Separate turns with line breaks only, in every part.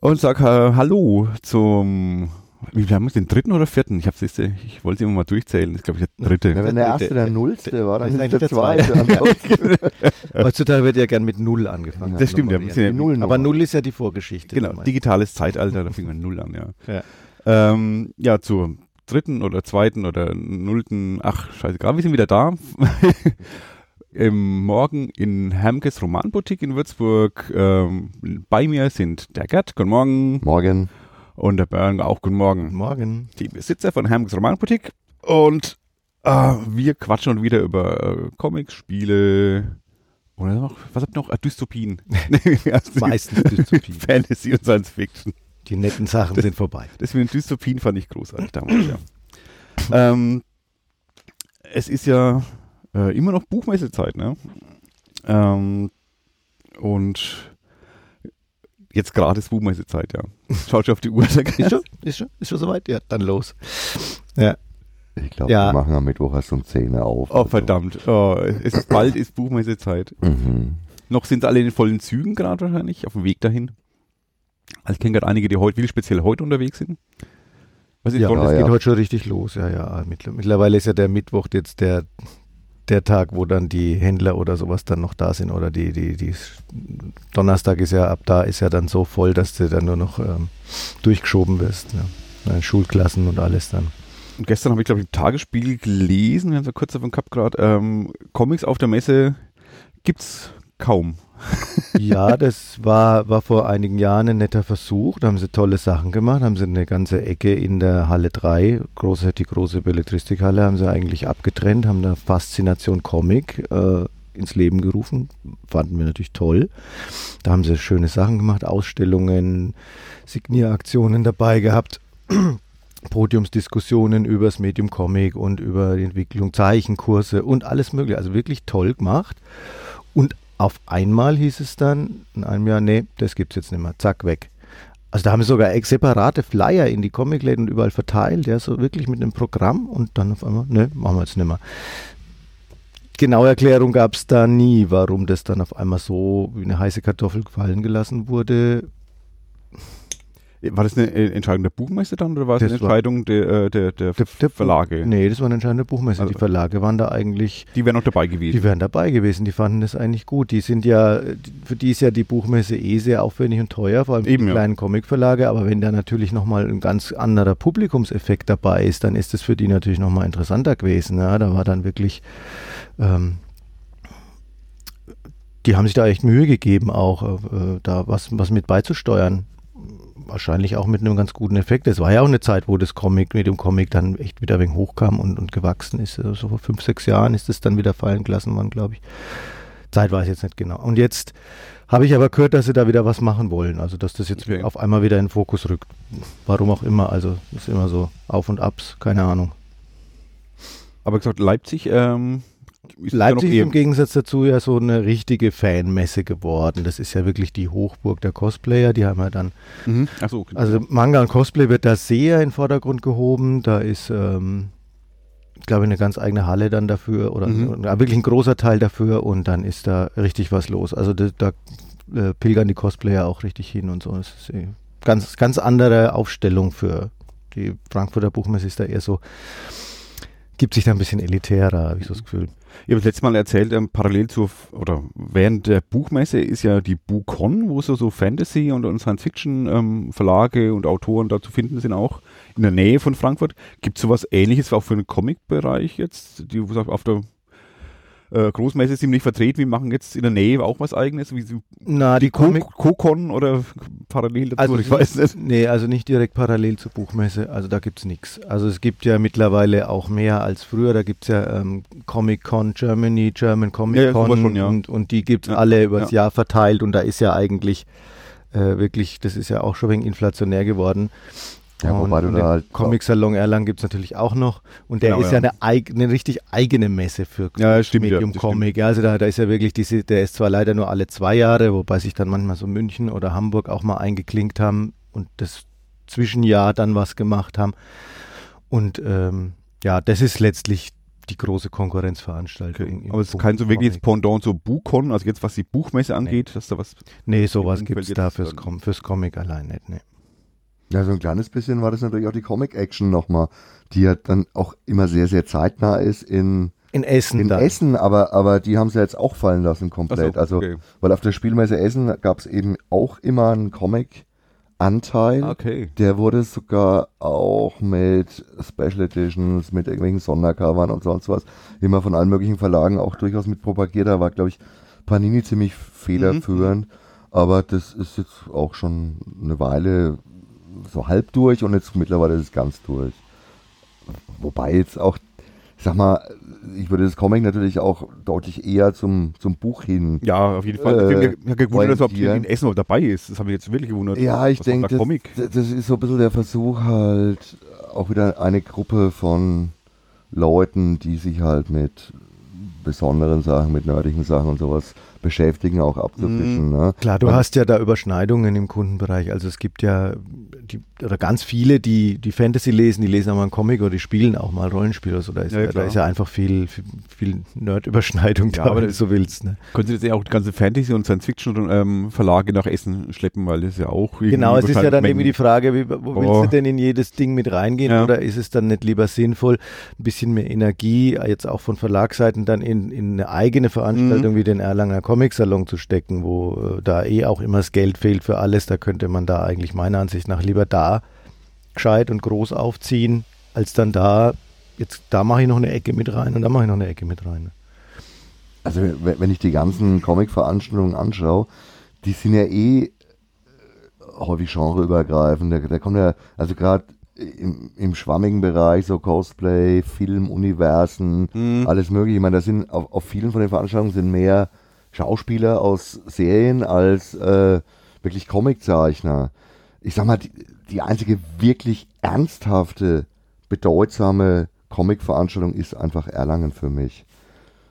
Und sag äh, Hallo zum, wie haben wir es, den dritten oder vierten? Ich, hab's jetzt, ich wollte immer mal durchzählen. Das ist, glaube ich, der dritte.
Ja, wenn der erste der Nullste war, dann
Das
ist der
eigentlich der
zweite.
Heutzutage wird ja gern mit Null angefangen.
Das stimmt, ja.
Die Nullnummer.
Aber Null ist ja die Vorgeschichte.
Genau, digitales Zeitalter, da fing man null an, ja.
Ja.
Ähm, ja, zur dritten oder zweiten oder nullten, ach, scheißegal, wir sind wieder da. Im Morgen in Hermkes Romanboutique in Würzburg. Ähm, bei mir sind der Gerd, guten Morgen,
Morgen.
und der Bernd, auch guten Morgen.
Morgen.
Die Besitzer von Hermkes Romanboutique. Und äh, wir quatschen schon wieder über äh, Comics, Spiele, oder noch, was habt ihr noch? Äh, Dystopien.
Meistens Dystopien.
Fantasy und Science Fiction.
Die netten Sachen sind vorbei.
Das mit den Dystopien fand ich großartig damals, ja. ähm, es ist ja äh, immer noch Buchmessezeit, ne? Ähm, und jetzt gerade ist Buchmessezeit, ja. Schaut schon auf die Uhr.
Ist schon? Ist schon? Ist schon soweit? Ja, dann los. Ja.
Ich glaube,
Ja.
wir machen am Mittwoch erst um 10 Uhr auf.
Oh, verdammt. Oh, es ist, bald ist Buchmessezeit.
Mhm.
Noch sind alle in den vollen Zügen gerade wahrscheinlich, auf dem Weg dahin. Also ich kenne gerade einige, die heute, wie speziell heute unterwegs sind. Was ist
Ja, es
ja.
geht heute schon richtig los. Ja, ja. Mittler- Mittlerweile ist ja der Mittwoch jetzt der, der Tag, wo dann die Händler oder sowas dann noch da sind. Oder die, die, die Donnerstag ist ja ab da ist ja dann so voll, dass du dann nur noch ähm, durchgeschoben wirst. Äh, Schulklassen und alles dann.
Und gestern habe ich, glaube ich, im Tagesspiegel gelesen, wir haben es ja kurz davon gehabt gerade, ähm, Comics auf der Messe gibt's kaum.
Ja, das war, war vor einigen Jahren ein netter Versuch. Da haben sie tolle Sachen gemacht, haben sie eine ganze Ecke in der Halle 3, große, die große Belletristikhalle, haben sie eigentlich abgetrennt, haben da Faszination Comic äh, ins Leben gerufen. Fanden wir natürlich toll. Da haben sie schöne Sachen gemacht, Ausstellungen, Signieraktionen dabei gehabt. Podiumsdiskussionen über das Medium Comic und über die Entwicklung, Zeichenkurse und alles mögliche. Also wirklich toll gemacht. Und auf einmal hieß es dann in einem Jahr, nee, das gibt's jetzt nicht mehr. Zack, weg. Also da haben sie sogar ex- separate Flyer in die Comicläden und überall verteilt, ja, so wirklich mit einem Programm und dann auf einmal, nee, machen wir jetzt nicht mehr. Genaue Erklärung gab es da nie, warum das dann auf einmal so wie eine heiße Kartoffel fallen gelassen wurde.
War das eine äh, Entscheidung der Buchmesse dann oder war es
Das
eine Entscheidung der, äh, der, der,
Der- der-
Verlage?
Nee, das war eine entscheidende Buchmesse.
Also-
die Verlage waren da eigentlich
Die wären noch dabei gewesen.
Die wären dabei gewesen, die fanden das eigentlich gut. Die sind ja, für die ist ja die Buchmesse eh sehr aufwendig und teuer, vor allem für
Eben,
die
ja.
kleinen Comicverlage. Aber wenn da natürlich nochmal ein ganz anderer Publikumseffekt dabei ist, dann ist das für die natürlich nochmal interessanter gewesen. Ja, da war dann wirklich, ähm, die haben sich da echt Mühe gegeben, auch äh, da was, was mit beizusteuern. Wahrscheinlich auch mit einem ganz guten Effekt. Es war ja auch eine Zeit, wo das Comic mit dem Comic dann echt wieder ein wenig hochkam und, und gewachsen ist. Also so vor fünf, sechs Jahren ist es dann wieder fallen gelassen worden, glaube ich. Zeit weiß ich jetzt nicht genau. Und jetzt habe ich aber gehört, dass sie da wieder was machen wollen. Also, dass das jetzt
Okay.
auf einmal wieder in den Fokus rückt. Warum auch immer. Also, ist immer so Auf und Abs, keine Ahnung.
Aber gesagt, Leipzig ähm,
Leipzig ist im Gegensatz dazu ja so eine richtige Fanmesse geworden. Das ist ja wirklich die Hochburg der Cosplayer. Die haben ja dann
mhm. Achso, okay.
Also Manga und Cosplay wird da sehr in den Vordergrund gehoben. Da ist, ähm, glaube ich, eine ganz eigene Halle dann dafür oder
Mhm.
wirklich ein großer Teil dafür und dann ist da richtig was los. Also da, da äh, pilgern die Cosplayer auch richtig hin und so. Das ist eh ganz, ganz andere Aufstellung für die Frankfurter Buchmesse ist da eher so, gibt sich da ein bisschen elitärer, habe ich so das Gefühl.
Ich habe das letzte Mal erzählt, ähm, parallel zur, oder während der Buchmesse ist ja die BuCon, wo so, so Fantasy und, und Science-Fiction-Verlage und Autoren da zu finden sind, auch in der Nähe von Frankfurt. Gibt es sowas ähnliches auch für den Comic-Bereich jetzt? Die auf der äh, Großmesse nicht vertreten, wir machen jetzt in der Nähe auch was eigenes, wie
Na,
die Co- Co-Con oder parallel dazu,
Also
ich weiß nicht.
Nee, also nicht direkt parallel zur Buchmesse. Also da gibt es nichts. Also es gibt ja mittlerweile auch mehr als früher. Da gibt es ja ähm, Comic Con Germany, German Comic
Ja, ja,
Con
sowas schon, ja.
und, und die gibt es
Ja,
alle übers
ja.
Jahr verteilt und da ist ja eigentlich äh, wirklich, das ist ja auch schon wenig inflationär geworden.
Ja,
und,
wobei du
und
da
den
halt
Comic Salon Erlangen gibt es natürlich auch noch. Und der
Genau,
ist
ja.
ja, eine, eig eine richtig eigene Messe für
Ja, stimmt, ja,
Medium
das
Comic. Ja, also da, da ist ja wirklich diese, der ist zwar leider nur alle zwei Jahre, wobei sich dann manchmal so München oder Hamburg auch mal eingeklinkt haben und das Zwischenjahr dann was gemacht haben. Und ähm, ja, das ist letztlich die große Konkurrenzveranstaltung.
Okay. Aber es ist kein so wirkliches
Comic.
Pendant zur Buchcon, also jetzt was die Buchmesse angeht, dass da was.
Nee, sowas gibt es da
jetzt,
fürs, Com fürs Comic allein nicht. Nee.
Ja, so ein kleines bisschen war das natürlich auch die Comic-Action nochmal, die ja dann auch immer sehr, sehr zeitnah ist in,
In Essen
in
dann.
Essen, aber, aber die haben sie jetzt auch fallen lassen komplett.
So,
also,
okay.
weil auf der Spielmesse Essen gab es eben auch immer einen Comic-Anteil.
Okay.
Der wurde sogar auch mit Special Editions, mit irgendwelchen Sondercovern und sonst was, immer von allen möglichen Verlagen auch durchaus mit propagiert. Da war, glaube ich, Panini ziemlich federführend. Aber das ist jetzt auch schon eine Weile so halb durch und jetzt mittlerweile ist es ganz durch. Wobei jetzt auch, ich sag mal, ich würde das Comic natürlich auch deutlich eher zum, zum Buch hin
Ja, auf jeden Fall.
Äh,
ich habe mich gewundert, dass überhaupt hier in Essen noch dabei ist. Das habe ich jetzt wirklich gewundert.
Ja, ich denke, das,
Comic.
das ist so ein bisschen der Versuch halt, auch wieder eine Gruppe von Leuten, die sich halt mit besonderen Sachen, mit nördlichen Sachen und sowas beschäftigen, auch abzufischen. Ne?
Klar, du
Und-
hast ja da Überschneidungen im Kundenbereich. Also es gibt ja die, oder ganz viele, die, die Fantasy lesen, die lesen auch mal einen Comic oder die spielen auch mal Rollenspiel oder so. Da ist
Ja,
da ist ja einfach viel, viel, viel Nerd-Überschneidung
Ja,
da,
aber
wenn du so willst. Ne?
Können Sie jetzt ja auch die ganze Fantasy- und Science-Fiction-Verlage nach Essen schleppen, weil das ja auch.
Genau, es ist ja dann irgendwie die Frage, wie, wo willst
Oh.
du denn in jedes Ding mit reingehen
Ja.
oder ist es dann nicht lieber sinnvoll, ein bisschen mehr Energie, jetzt auch von Verlagsseiten, dann in, in eine eigene
Mhm.
Veranstaltung wie den Erlanger Comic-Salon zu stecken, wo äh, da eh auch immer das Geld fehlt für alles, da könnte man da eigentlich meiner Ansicht nach lieber da gescheit und groß aufziehen, als dann da, jetzt da mache ich noch eine Ecke mit rein und da mache ich noch eine Ecke mit rein.
Also wenn ich die ganzen Comic-Veranstaltungen anschaue, die sind ja eh äh, häufig genreübergreifend. Da, da kommt ja, also gerade im, im schwammigen Bereich, so Cosplay, Film, Universen,
Mhm.
alles mögliche. Ich meine, da sind auf, auf vielen von den Veranstaltungen sind mehr Schauspieler aus Serien als äh, wirklich Comiczeichner. Ich sag mal, die, die einzige wirklich ernsthafte, bedeutsame Comic-Veranstaltung ist einfach Erlangen für mich.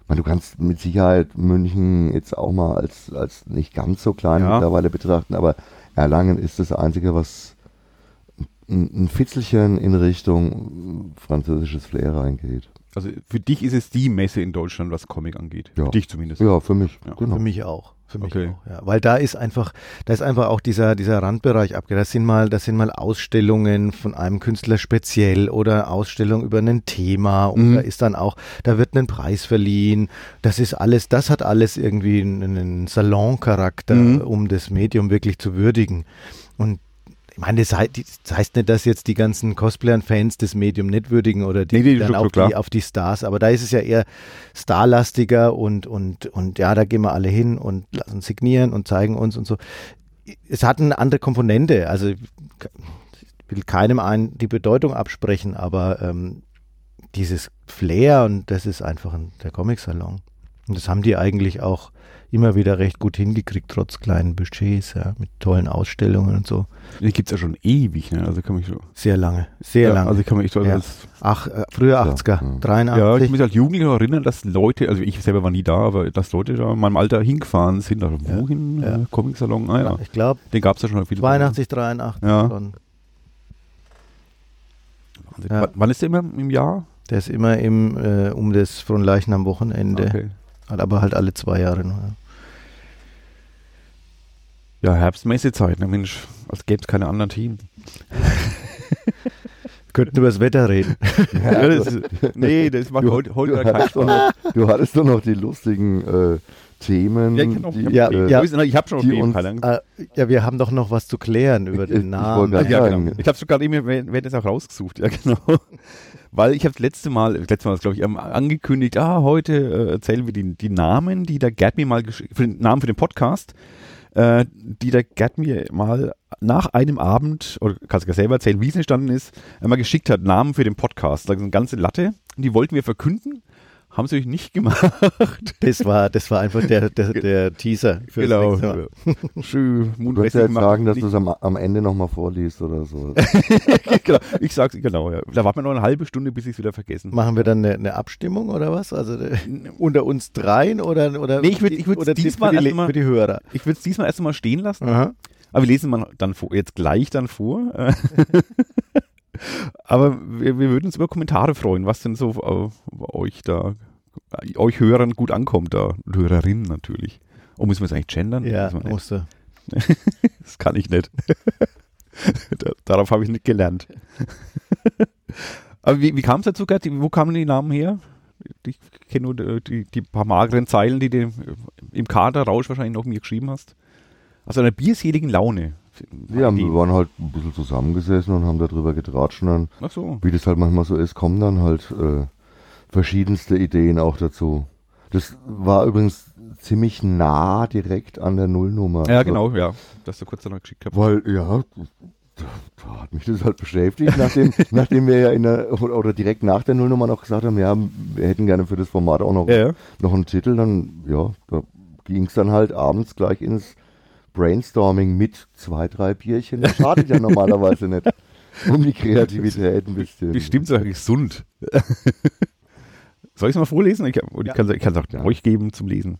Ich meine, du kannst mit Sicherheit München jetzt auch mal als, als nicht ganz so klein
Ja.
mittlerweile betrachten, aber Erlangen ist das Einzige, was ein, ein Fitzelchen in Richtung französisches Flair reingeht.
Also für dich ist es die Messe in Deutschland, was Comic angeht.
Ja.
Für dich zumindest.
Ja, für mich.
Ja.
Genau.
Für mich auch. Für mich
Okay.
auch, ja. Weil da ist einfach, da ist einfach auch dieser, dieser Randbereich abgedeckt. Das sind mal, das sind mal Ausstellungen von einem Künstler speziell oder Ausstellung über ein Thema und
Mhm.
da ist dann auch, da wird ein Preis verliehen. Das ist alles, das hat alles irgendwie einen, einen Saloncharakter,
Mhm.
um das Medium wirklich zu würdigen. Und meine, das heißt, das heißt nicht, dass jetzt die ganzen Cosplayer-Fans das Medium nicht würdigen oder die
Nee, nee,
dann auf, die, auf die Stars, aber da ist es ja eher starlastiger und, und, und ja, da gehen wir alle hin und lassen signieren und zeigen uns und so. Es hat eine andere Komponente, also ich will keinem einen die Bedeutung absprechen, aber ähm, dieses Flair und das ist einfach ein, der Comic-Salon. Und das haben die eigentlich auch immer wieder recht gut hingekriegt, trotz kleinen Budgets, ja, mit tollen Ausstellungen und so.
Die gibt es ja schon ewig, ne? Also kann mich so.
Sehr lange, sehr
ja,
lange.
Also kann mich echt so
Ja. Ach, äh, früher
Ja,
80er,
ja.
83.
Ja, ich kann mich als Jugendlicher erinnern, dass Leute, also ich selber war nie da, aber dass Leute da in meinem Alter hingefahren sind. Also wohin?
ja.
Äh, Comic-Salon? Ah ja.
ich glaube,
Den gab es ja schon viele.
82, 83
Ja.
schon.
Wahnsinn.
Ja.
Wann ist der immer im Jahr?
Der ist immer im, äh, um das von Leichen am Wochenende,
Okay.
Aber halt alle zwei Jahre nur. Ja.
Herbstmessezeit, ne Mensch, als gäbe es keine anderen Themen.
Könnten über das Wetter reden.
Ja, das ist, nee, das macht
Du,
heute, heute
du,
gar keinen
hattest doch
Spaß.
noch, du hattest doch noch die lustigen äh, Themen,
Ja, ich hab noch-
die,
ich
Ja,
äh,
ja.
Ich habe schon noch
die uns-.
Äh, ja, wir haben doch noch was zu klären über
Ich-
den
ich
Namen.
wollte
Ja, genau. Ich habe es gerade eben, wer wer das auch rausgesucht, ja genau. Weil ich habe das letzte Mal, das letzte Mal glaube ich, angekündigt, ah, heute äh, erzählen wir die, die Namen, die der Gerd mir mal geschickt, für den Namen für den Podcast, äh, die der Gerd mir mal nach einem Abend, oder kannst du ja selber erzählen, wie es entstanden ist, einmal geschickt hat, Namen für den Podcast. Da ist eine ganze Latte die wollten wir verkünden, haben sie euch nicht gemacht.
Das war, das war einfach der, der, der Teaser. fürs
genau.
nächste Mal.
Schön,
Du kannst ja jetzt sagen, dass du es am, am Ende nochmal vorliest oder so.
genau, ich sag's genau, ja. Da warten wir noch eine halbe Stunde, bis ich es wieder vergessen.
Machen wir dann eine, eine Abstimmung oder was? Also äh, unter uns dreien oder oder
Nee, ich würd- ich
oder die-
diesmal
für die,
mal-
für die Hörer.
Ich würde es diesmal erst einmal stehen lassen.
Aha.
Aber wir lesen mal dann vor, jetzt gleich dann vor. Aber wir, wir würden uns über Kommentare freuen, was denn so äh, euch da, euch Hörern gut ankommt da. Und Hörerinnen natürlich. Oh, müssen wir es eigentlich gendern?
Ja, musste.
Das kann ich nicht. Da- Darauf habe ich nicht gelernt. Aber wie, wie kam es dazu, Gerd? Wo kamen die Namen her? Ich kenne nur die, die, die paar mageren Zeilen, die du im Katerrausch wahrscheinlich noch mir geschrieben hast. Also einer bierseligen Laune.
Ja, wir waren halt ein bisschen zusammengesessen und haben darüber getratscht und dann,
Ach so.
wie das halt manchmal so ist, kommen dann halt äh, verschiedenste Ideen auch dazu. Das war übrigens ziemlich nah direkt an der Nullnummer.
Ja,
Also,
genau, ja. Dass du kurz danach geschickt hast.
Weil, ja, da, da hat mich das halt beschäftigt, nachdem, nachdem wir ja in der, oder direkt nach der Nullnummer noch gesagt haben, ja, wir hätten gerne für das Format auch noch,
ja.
noch einen Titel, dann, ja, da ging es dann halt abends gleich ins Brainstorming mit zwei, drei Bierchen. Das schadet ja normalerweise nicht. Um die Kreativität ein bisschen.
Bestimmt sogar gesund. Soll ich es mal vorlesen? Ich, oder ich kann es auch
Ja.
euch geben zum Lesen.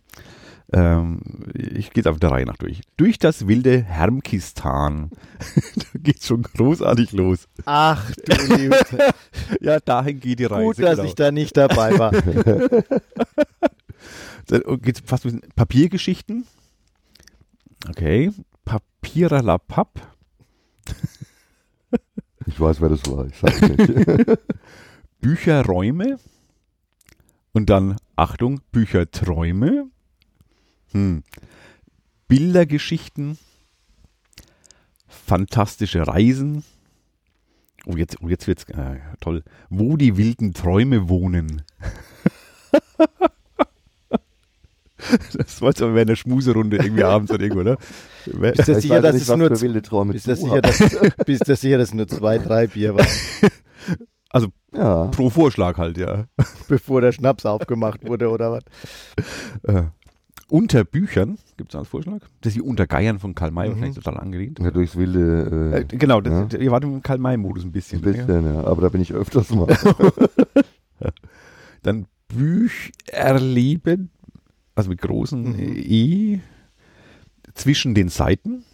Ähm, ich gehe es auf der Reihe nach durch. Durch das wilde Hermkistan. da geht's schon großartig los.
Ach du liebe.
Ja, dahin geht die Reise.
Gut, dass
genau.
ich da nicht dabei war.
Dann geht's fast ein bisschen Papiergeschichten. Okay. Papieralapapp.
Ich weiß, wer das war. Ich sag's nicht.
Bücherräume. Und dann, Achtung, Bücherträume. Hm. Bildergeschichten. Fantastische Reisen. Oh, jetzt, oh, jetzt wird's äh, toll. Wo die wilden Träume wohnen. das war jetzt aber der Schmuserunde irgendwie abends oder irgendwo, ne? Wer-
Bist du
Ich
sicher, dass es nur,
wilde Träume
bist du sicher, dass, bist du sicher, dass nur zwei, drei Bier waren,
Ja.
Pro Vorschlag halt, ja.
bevor der Schnaps aufgemacht wurde oder was?
Äh, unter Büchern, gibt es als Vorschlag? Das ist die Untergeiern von Karl May,
Mhm.
wahrscheinlich total angelehnt.
ja durchs wilde,
Äh,
äh,
genau, das,
ja.
ihr wart im Karl May-Modus ein bisschen.
ein bisschen, ja. Aber da bin ich öfters mal.
Dann Bücherleben, also mit großen
Mhm.
E zwischen den Seiten.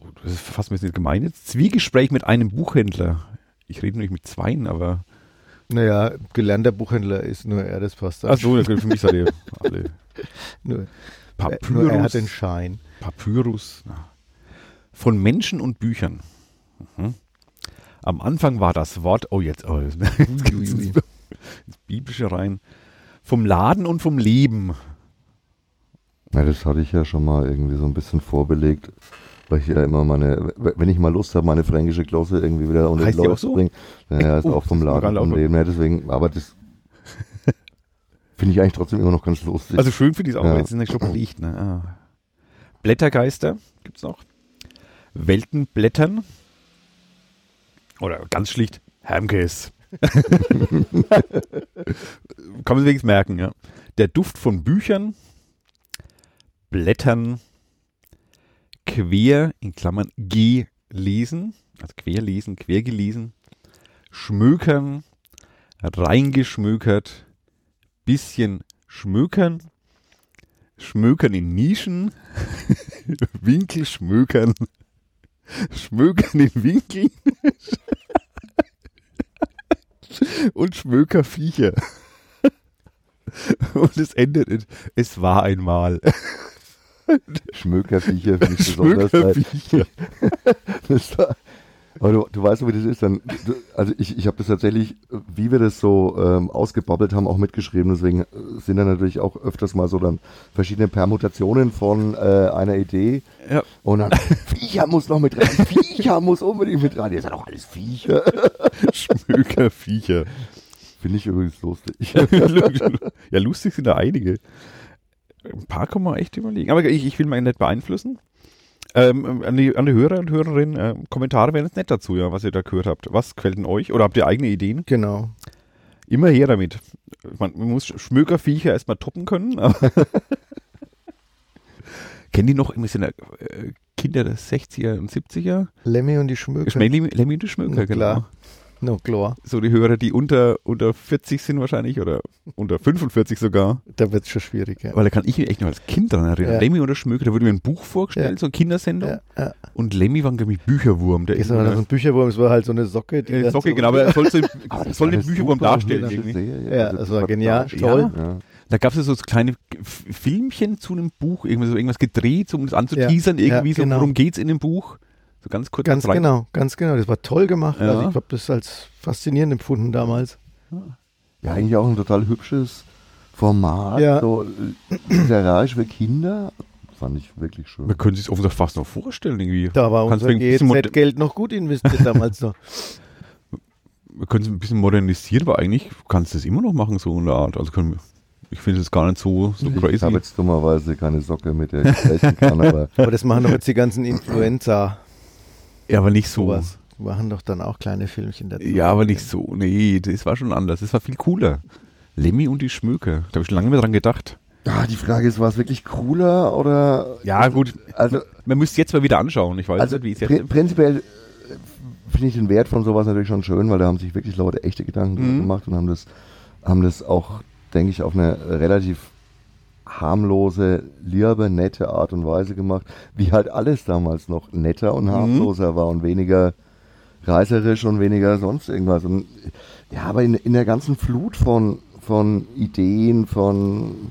Oh, Das ist fast ein bisschen gemein jetzt. Zwiegespräch mit einem Buchhändler. Ich rede nicht mit zweien, aber.
Naja, gelernter Buchhändler ist nur er, das passt.
Ach so, für mich seid ihr alle.
nur,
Papyrus.
nur er hat den Schein.
Papyrus. na. Von Menschen und Büchern. Mhm. Am Anfang war das Wort, oh jetzt, oh, jetzt ins, ins Biblische rein. Vom Laden und vom Leben.
Ja, das hatte ich ja schon mal irgendwie so ein bisschen vorbelegt, weil ich ja immer meine, wenn ich mal Lust habe, meine fränkische Glosse irgendwie wieder unter
Heißt
die Leute
so?
zu bringen. Ja, ist
Oh,
auch vom Laden vom Leben. Ja, deswegen, aber das finde ich eigentlich trotzdem immer noch ganz lustig.
Also schön finde ich es auch,
Ja.
aber jetzt ist es schon belegt. Ne? Ah. Blättergeister gibt es noch. Weltenblättern. Oder ganz schlicht Hermkes. Kann man wenigstens merken, ja. Der Duft von Büchern, Blättern, quer, in Klammern, gelesen, also querlesen, quer gelesen, schmökern, reingeschmökert, bisschen schmökern, schmökern in Nischen, Winkel schmökern, schmökern in Winkeln und Schmökerviecher. Und es endet in, es war einmal.
Schmökerviecher finde ich besonders.
Schmökerviecher.
Das war- Aber du, du weißt, wie das ist. Dann, also ich, ich habe das tatsächlich, wie wir das so ähm, ausgebabbelt haben, auch mitgeschrieben. Deswegen äh, sind da natürlich auch öfters mal so dann verschiedene Permutationen von äh, einer Idee.
Ja.
Und dann, Viecher muss noch mit rein, Viecher muss unbedingt mit rein. Ihr seid doch alles Viecher.
Schmökerviecher.
Finde ich übrigens lustig.
ja, lustig sind da einige. Ein paar kann man echt überlegen. Aber ich, ich will mal nicht beeinflussen. Ähm, an, die, an die Hörer und Hörerinnen, äh, Kommentare wären jetzt nett dazu, ja, was ihr da gehört habt. Was gefällt denn euch? Oder habt ihr eigene Ideen?
Genau.
Immer her damit. Man, man muss Schmökerviecher erstmal toppen können. Kennen die noch irgendwie so eine, äh, Kinder der 60er und 70er?
Lemmy und die Schmöker.
Lemmy, Lemmy und die Schmöker,
Na
genau.
klar. No klar.
So die Hörer, die unter, unter 40 sind wahrscheinlich oder unter 45 sogar.
Da wird es schon schwierig, ja.
Weil da kann ich mich echt noch als Kind dran erinnern.
Ja.
Lemmy oder Schmöke, da wurde mir ein Buch vorgestellt,
Ja.
so eine Kindersendung.
ja.
Und Lemmy war, glaube ich, Bücherwurm. Der
Das
ist
war so ein Bücherwurm, es war halt so eine Socke. Die dann
Socke,
so,
genau, aber er soll, so, soll den
eine
Bücherwurm
super
darstellen irgendwie.
Serie.
Ja,
Also
das war genial, toll.
Da gab es ja so kleine Filmchen zu einem Buch, irgendwas, so irgendwas gedreht, um das anzuteasern, irgendwie so,
genau.
worum geht's in dem Buch? So ganz kurz.
Ganz
rein-
genau, ganz genau. Das war toll gemacht.
Ja.
Also ich habe das als faszinierend empfunden damals.
Ja, eigentlich auch ein total hübsches Format,
Ja.
so äh, literarisch für Kinder. Fand ich wirklich schön.
Man könnte sich offensichtlich fast noch vorstellen, irgendwie.
Da war
Kannst
unser GZ-Geld noch gut investiert damals noch.
Wir können es ein bisschen modernisieren, aber eigentlich kannst du es immer noch machen, so in der Art. Also können, ich finde es gar nicht so, so
ich
crazy.
habe jetzt dummerweise keine Socke, mit der ich sprechen kann, aber
Aber das machen doch jetzt die ganzen Influencer
Ja, aber nicht so.
sowas. Machen doch dann auch kleine Filmchen dazu.
Ja, aber nicht so. Nee, das war schon anders. Das war viel cooler. Lemmy und die Schmöke. Da habe ich schon lange mehr dran gedacht.
ah, die Frage ist, war es wirklich cooler oder
Ja, gut.
also
Man müsste es jetzt mal wieder anschauen. Ich weiß
Also
nicht, wie es jetzt
prinzipiell äh, finde ich den Wert von sowas natürlich schon schön, weil da haben sich wirklich Leute echte Gedanken drüber
Mhm.
gemacht und haben das, haben das auch, denke ich, auf eine relativ harmlose, liebe, nette Art und Weise gemacht, wie halt alles damals noch netter und harmloser war und weniger reißerisch und weniger sonst irgendwas. Und ja, aber in, in der ganzen Flut von, von Ideen, von,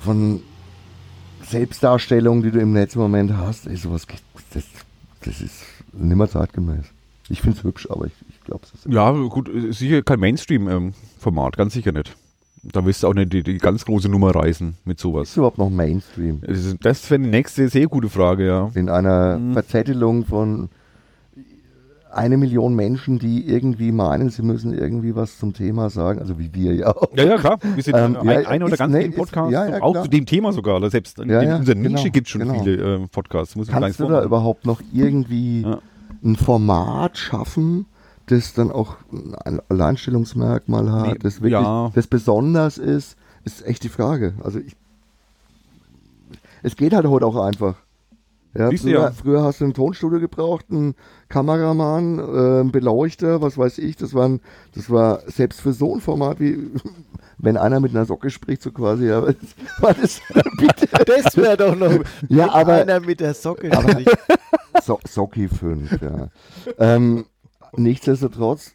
von Selbstdarstellungen, die du im im Moment hast, ey, sowas, das, das ist nimmer zeitgemäß. Ich finde es hübsch, aber ich, ich glaube, es ist.
Ja, gut, sicher kein Mainstream-Format, ganz sicher nicht. Da wirst du auch nicht die, die ganz große Nummer reißen mit
Ist
sowas.
überhaupt noch Mainstream?
Ist- Das wäre die nächste sehr gute Frage, ja.
In einer
Mhm.
Verzettelung von eine Million Menschen, die irgendwie meinen, sie müssen irgendwie was zum Thema sagen, also wie wir ja auch.
Ja, ja, klar. Wir sind
Ähm,
ein,
ja,
oder
ist-
ganz
nee,
vielen
ist-
Podcasts,
ja, ja,
auch
klar.
zu dem Thema sogar. Oder selbst in, in unserer
genau,
Nische gibt es schon
genau.
viele äh, Podcasts. Muss
Kannst du da überhaupt noch irgendwie ein Format schaffen, das dann auch ein Alleinstellungsmerkmal hat,
Nee,
das wirklich
ja.
das besonders ist, ist echt die Frage. Also ich, es geht halt heute auch einfach. Ja,
Siehst du
früher,
ja.
früher hast du ein Tonstudio gebraucht, einen Kameramann, äh, einen Beleuchter, was weiß ich. Das, waren, das war selbst für so ein Format wie wenn einer mit einer Socke spricht, so quasi. Ja, das? Bitte.
Das wäre doch noch
Ja,
wenn
aber-
einer mit der Socke spricht.
So Socki 5, ja. ähm, nichtsdestotrotz,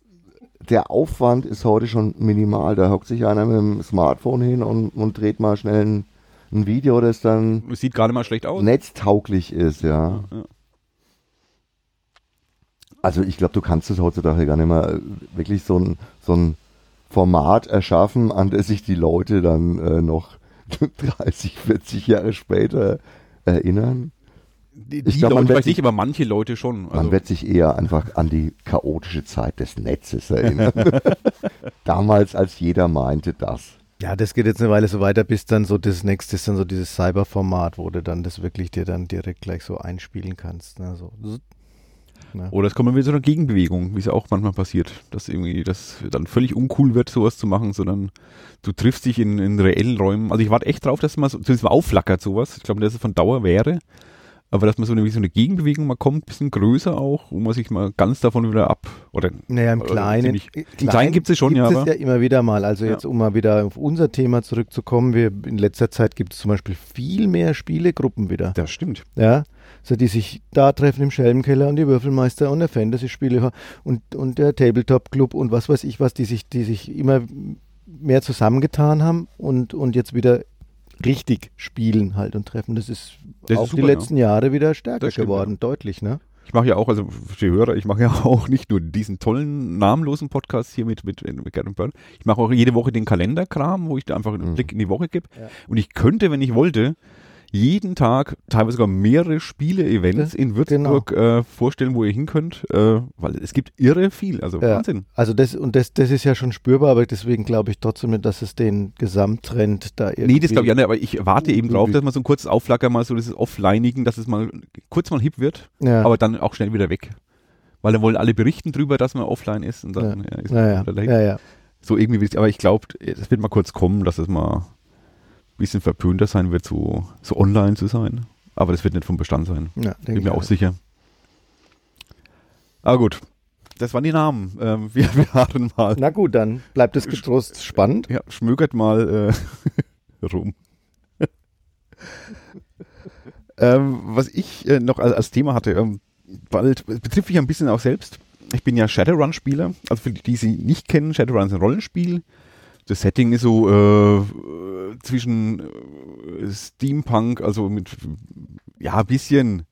der Aufwand ist heute schon minimal. Da hockt sich einer mit dem Smartphone hin und, und dreht mal schnell ein, ein Video, das dann
Es sieht gerade mal schlecht aus.
netztauglich ist, ja.
Ja.
Also ich glaube, du kannst es heutzutage gar nicht mehr äh, wirklich so ein, so ein Format erschaffen, an das sich die Leute dann äh, noch 30, 40 Jahre später erinnern.
Die,
Ich
die
glaub, man
Leute
sich-
nicht, aber manche Leute schon.
Man
Also,
wird sich eher einfach an die chaotische Zeit des Netzes erinnern. Damals, als jeder meinte das.
Ja, das geht jetzt eine Weile so weiter, bis dann so das nächste ist dann so dieses Cyber-Format, wo du dann das wirklich dir dann direkt gleich so einspielen kannst. Ne? So. Ne?
oder es kommt mal wieder so eine Gegenbewegung, wie es ja auch manchmal passiert, dass irgendwie das dann völlig uncool wird, sowas zu machen, sondern du triffst dich in, in reellen Räumen. Also ich warte echt drauf, dass man so, zumindest mal aufflackert sowas. Ich glaube, dass es von Dauer wäre. Aber dass man so eine, so eine Gegenbewegung mal kommt, bisschen größer auch, wo man sich mal ganz davon wieder ab oder
Naja, im Kleinen.
ziemlich- im Kleinen gibt's es schon, ja,
Gibt es ja immer wieder mal. Also
Ja.
jetzt, um mal wieder auf unser Thema zurückzukommen, wir in letzter Zeit gibt es zum Beispiel viel mehr Spielegruppen wieder.
das stimmt.
Ja, so die sich da treffen im Schelmenkeller und die Würfelmeister und der Fantasy-Spiele und, und der Tabletop-Club und was weiß ich was, die sich, die sich immer mehr zusammengetan haben und, und jetzt wieder richtig spielen halt und treffen. Das ist
Das ist
auch
super,
die letzten Jahre wieder stärker
stimmt,
geworden, deutlich, ne?
Ich mache ja auch, also für die Hörer, ich mache ja auch nicht nur diesen tollen, namenlosen Podcast hier mit, mit, mit Gerd und Bern. Ich mache auch jede Woche den Kalenderkram, wo ich da einfach einen
Mhm.
Blick in die Woche gebe.
Ja.
Und ich könnte, wenn ich wollte, jeden Tag teilweise sogar mehrere Spiele-Events in Würzburg äh, vorstellen, wo ihr hin könnt, äh, weil es gibt irre viel, also
Ja.
Wahnsinn.
Also das und das, das ist ja schon spürbar, aber deswegen glaube ich trotzdem dass es den Gesamttrend da irgendwie.
Nee, das glaube ich auch nicht, aber ich warte eben drauf,
Irgendwie-
dass man so ein kurzes Aufflacker mal so dieses Offlineigen, dass es mal kurz mal hip wird,
Ja.
aber dann auch schnell wieder weg. Weil dann wollen alle berichten drüber, dass man offline ist und dann ja. ist man
ja, ja,
wieder
ja, ja.
So irgendwie, aber ich glaube, es wird mal kurz kommen, dass es mal bisschen verpönter sein wird, so, so online zu sein. Aber das wird nicht vom Bestand sein.
ja
Bin mir auch sicher. Aber gut. das waren die Namen. Ähm, wir, wir hatten mal.
Na gut, dann bleibt es getrost spannend.
Ja, schmögert mal äh, rum. ähm, was ich äh, noch als, als, Thema hatte, ähm, bald betrifft mich ein bisschen auch selbst. Ich bin ja Shadowrun-Spieler. Also für die, die sie nicht kennen, Shadowrun ist ein Rollenspiel. Das Setting ist so äh, zwischen äh, Steampunk, also mit ja, bisschen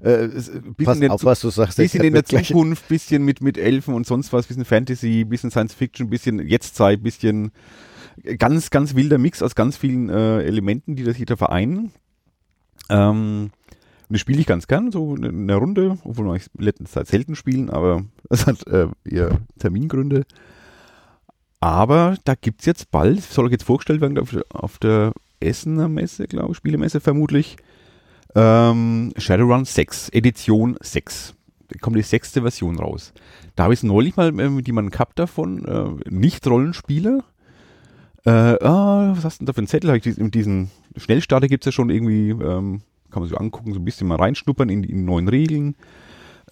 äh, bisschen Pass auf, was du sagst.
Bisschen in der Zukunft, bisschen mit, mit Elfen und sonst was, bisschen Fantasy, bisschen Science Fiction, bisschen Jetztzeit, bisschen ganz, ganz wilder Mix aus ganz vielen äh, Elementen, die das hier da vereinen. Ähm, und das spiele ich ganz gern, so in einer Runde, obwohl wir in letzter Zeit selten spielen, aber das hat äh, eher Termingründe. Aber da gibt es jetzt bald, soll jetzt vorgestellt werden auf, der Essener Messe, glaube ich, Spielemesse vermutlich, ähm, Shadowrun 6, Edition 6. Da kommt die sechste Version raus. Da habe ich neulich mal äh, mit jemandem gehabt davon, äh, Nicht-Rollenspieler. Äh, ah, was hast du denn da für einen Zettel? Ich diesen, diesen Schnellstarter gibt es ja schon irgendwie, ähm, kann man sich angucken, so ein bisschen mal reinschnuppern in die neuen Regeln.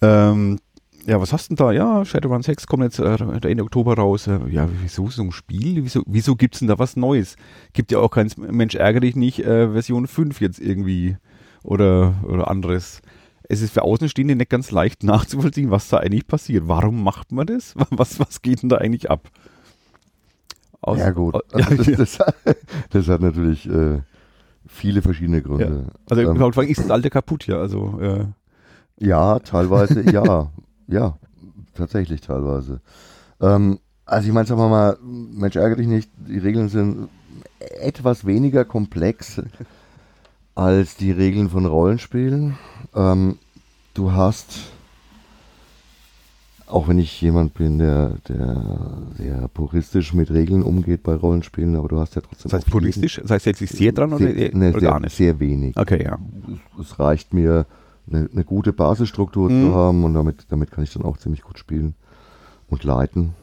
Ähm, ja, was hast du denn da? Ja, Shadowrun 6 kommt jetzt äh, Ende Oktober raus. Äh, ja, wieso so ein Spiel? Wieso, wieso gibt es denn da was Neues? Gibt ja auch kein Mensch ärgere dich nicht, äh, Version 5 jetzt irgendwie oder, oder anderes. Es ist für Außenstehende nicht ganz leicht nachzuvollziehen, was da eigentlich passiert. Warum macht man das? Was, was geht denn da eigentlich ab?
Aus, ja gut, also das, das, das, hat natürlich äh, viele verschiedene Gründe.
Ja. Also ähm, überhaupt ist das alte kaputt ja. Also, äh.
Ja, teilweise ja. Ja, tatsächlich teilweise. Ähm, also ich meine, sagen wir mal, Mensch, ärgere dich nicht, die Regeln sind etwas weniger komplex als die Regeln von Rollenspielen. Ähm, du hast, auch wenn ich jemand bin, der, der sehr puristisch mit Regeln umgeht bei Rollenspielen, aber du hast ja trotzdem.
Das heißt puristisch? Das heißt, sehr dran
sehr, oder, ne, oder sehr, gar nicht? Sehr wenig.
Okay, ja.
Es, es reicht mir, eine, eine, gute Basisstruktur mhm. zu haben und damit, damit kann ich dann auch ziemlich gut spielen und leiten.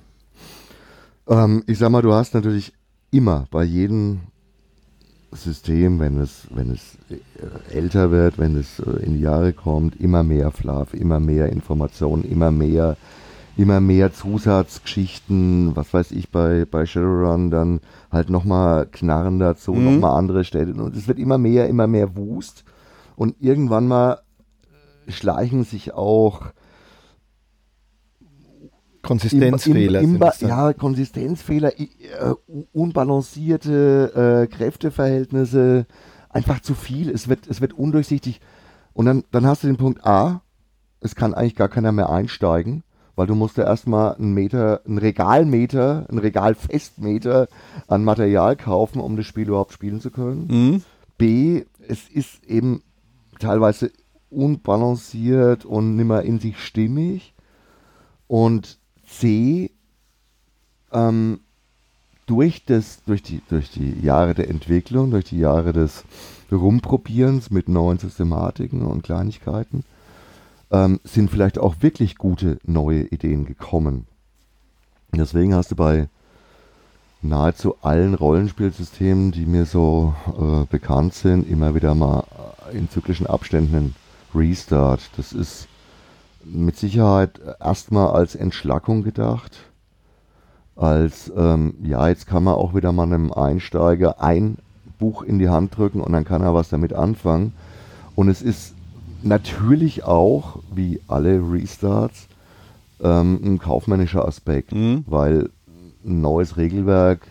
Ähm, ich sag mal, du hast natürlich immer bei jedem System, wenn es, wenn es äh, älter wird, wenn es äh, in die Jahre kommt, immer mehr Fluff, immer mehr Informationen, immer mehr, immer mehr Zusatzgeschichten, was weiß ich, bei, bei Shadowrun dann halt nochmal Knarren dazu, mhm. nochmal andere Städte und es wird immer mehr, immer mehr Wust und irgendwann mal schleichen sich auch
Konsistenzfehler.
Im, im, im, ja, Konsistenzfehler, äh, unbalancierte äh, Kräfteverhältnisse, einfach zu viel. Es wird, es wird undurchsichtig. Und dann, dann hast du den Punkt A, es kann eigentlich gar keiner mehr einsteigen, weil du musst ja erstmal einen Meter, einen Regalmeter, einen Regalfestmeter an Material kaufen, um das Spiel überhaupt spielen zu können. Mhm. B, es ist eben teilweise unbalanciert und nimmer in sich stimmig. Und C, ähm, durch, das, durch, die, durch die Jahre der Entwicklung, durch die Jahre des Rumprobierens mit neuen Systematiken und Kleinigkeiten, ähm, sind vielleicht auch wirklich gute neue Ideen gekommen. Deswegen hast du bei nahezu allen Rollenspielsystemen, die mir so äh, bekannt sind, immer wieder mal in zyklischen Abständen Restart. Das ist mit Sicherheit erstmal als Entschlackung gedacht. Als, ähm, ja, jetzt kann man auch wieder mal einem Einsteiger ein Buch in die Hand drücken und dann kann er was damit anfangen. Und es ist natürlich auch, wie alle Restarts, ähm, ein kaufmännischer Aspekt, mhm. weil ein neues Regelwerk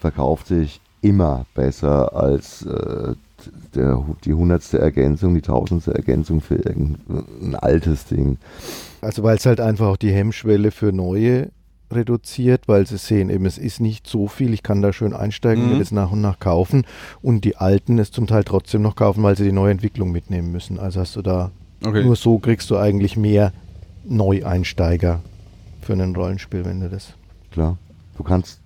verkauft sich immer besser als äh, der, die hundertste Ergänzung, die tausendste Ergänzung für irgendein altes Ding.
Also weil es halt einfach auch die Hemmschwelle für neue reduziert, weil sie sehen, eben es ist nicht so viel, ich kann da schön einsteigen, mhm. mir das nach und nach kaufen und die alten es zum Teil trotzdem noch kaufen, weil sie die neue Entwicklung mitnehmen müssen. Also hast du da okay. nur so kriegst du eigentlich mehr Neueinsteiger für ein Rollenspiel, wenn du das.
Klar. Du kannst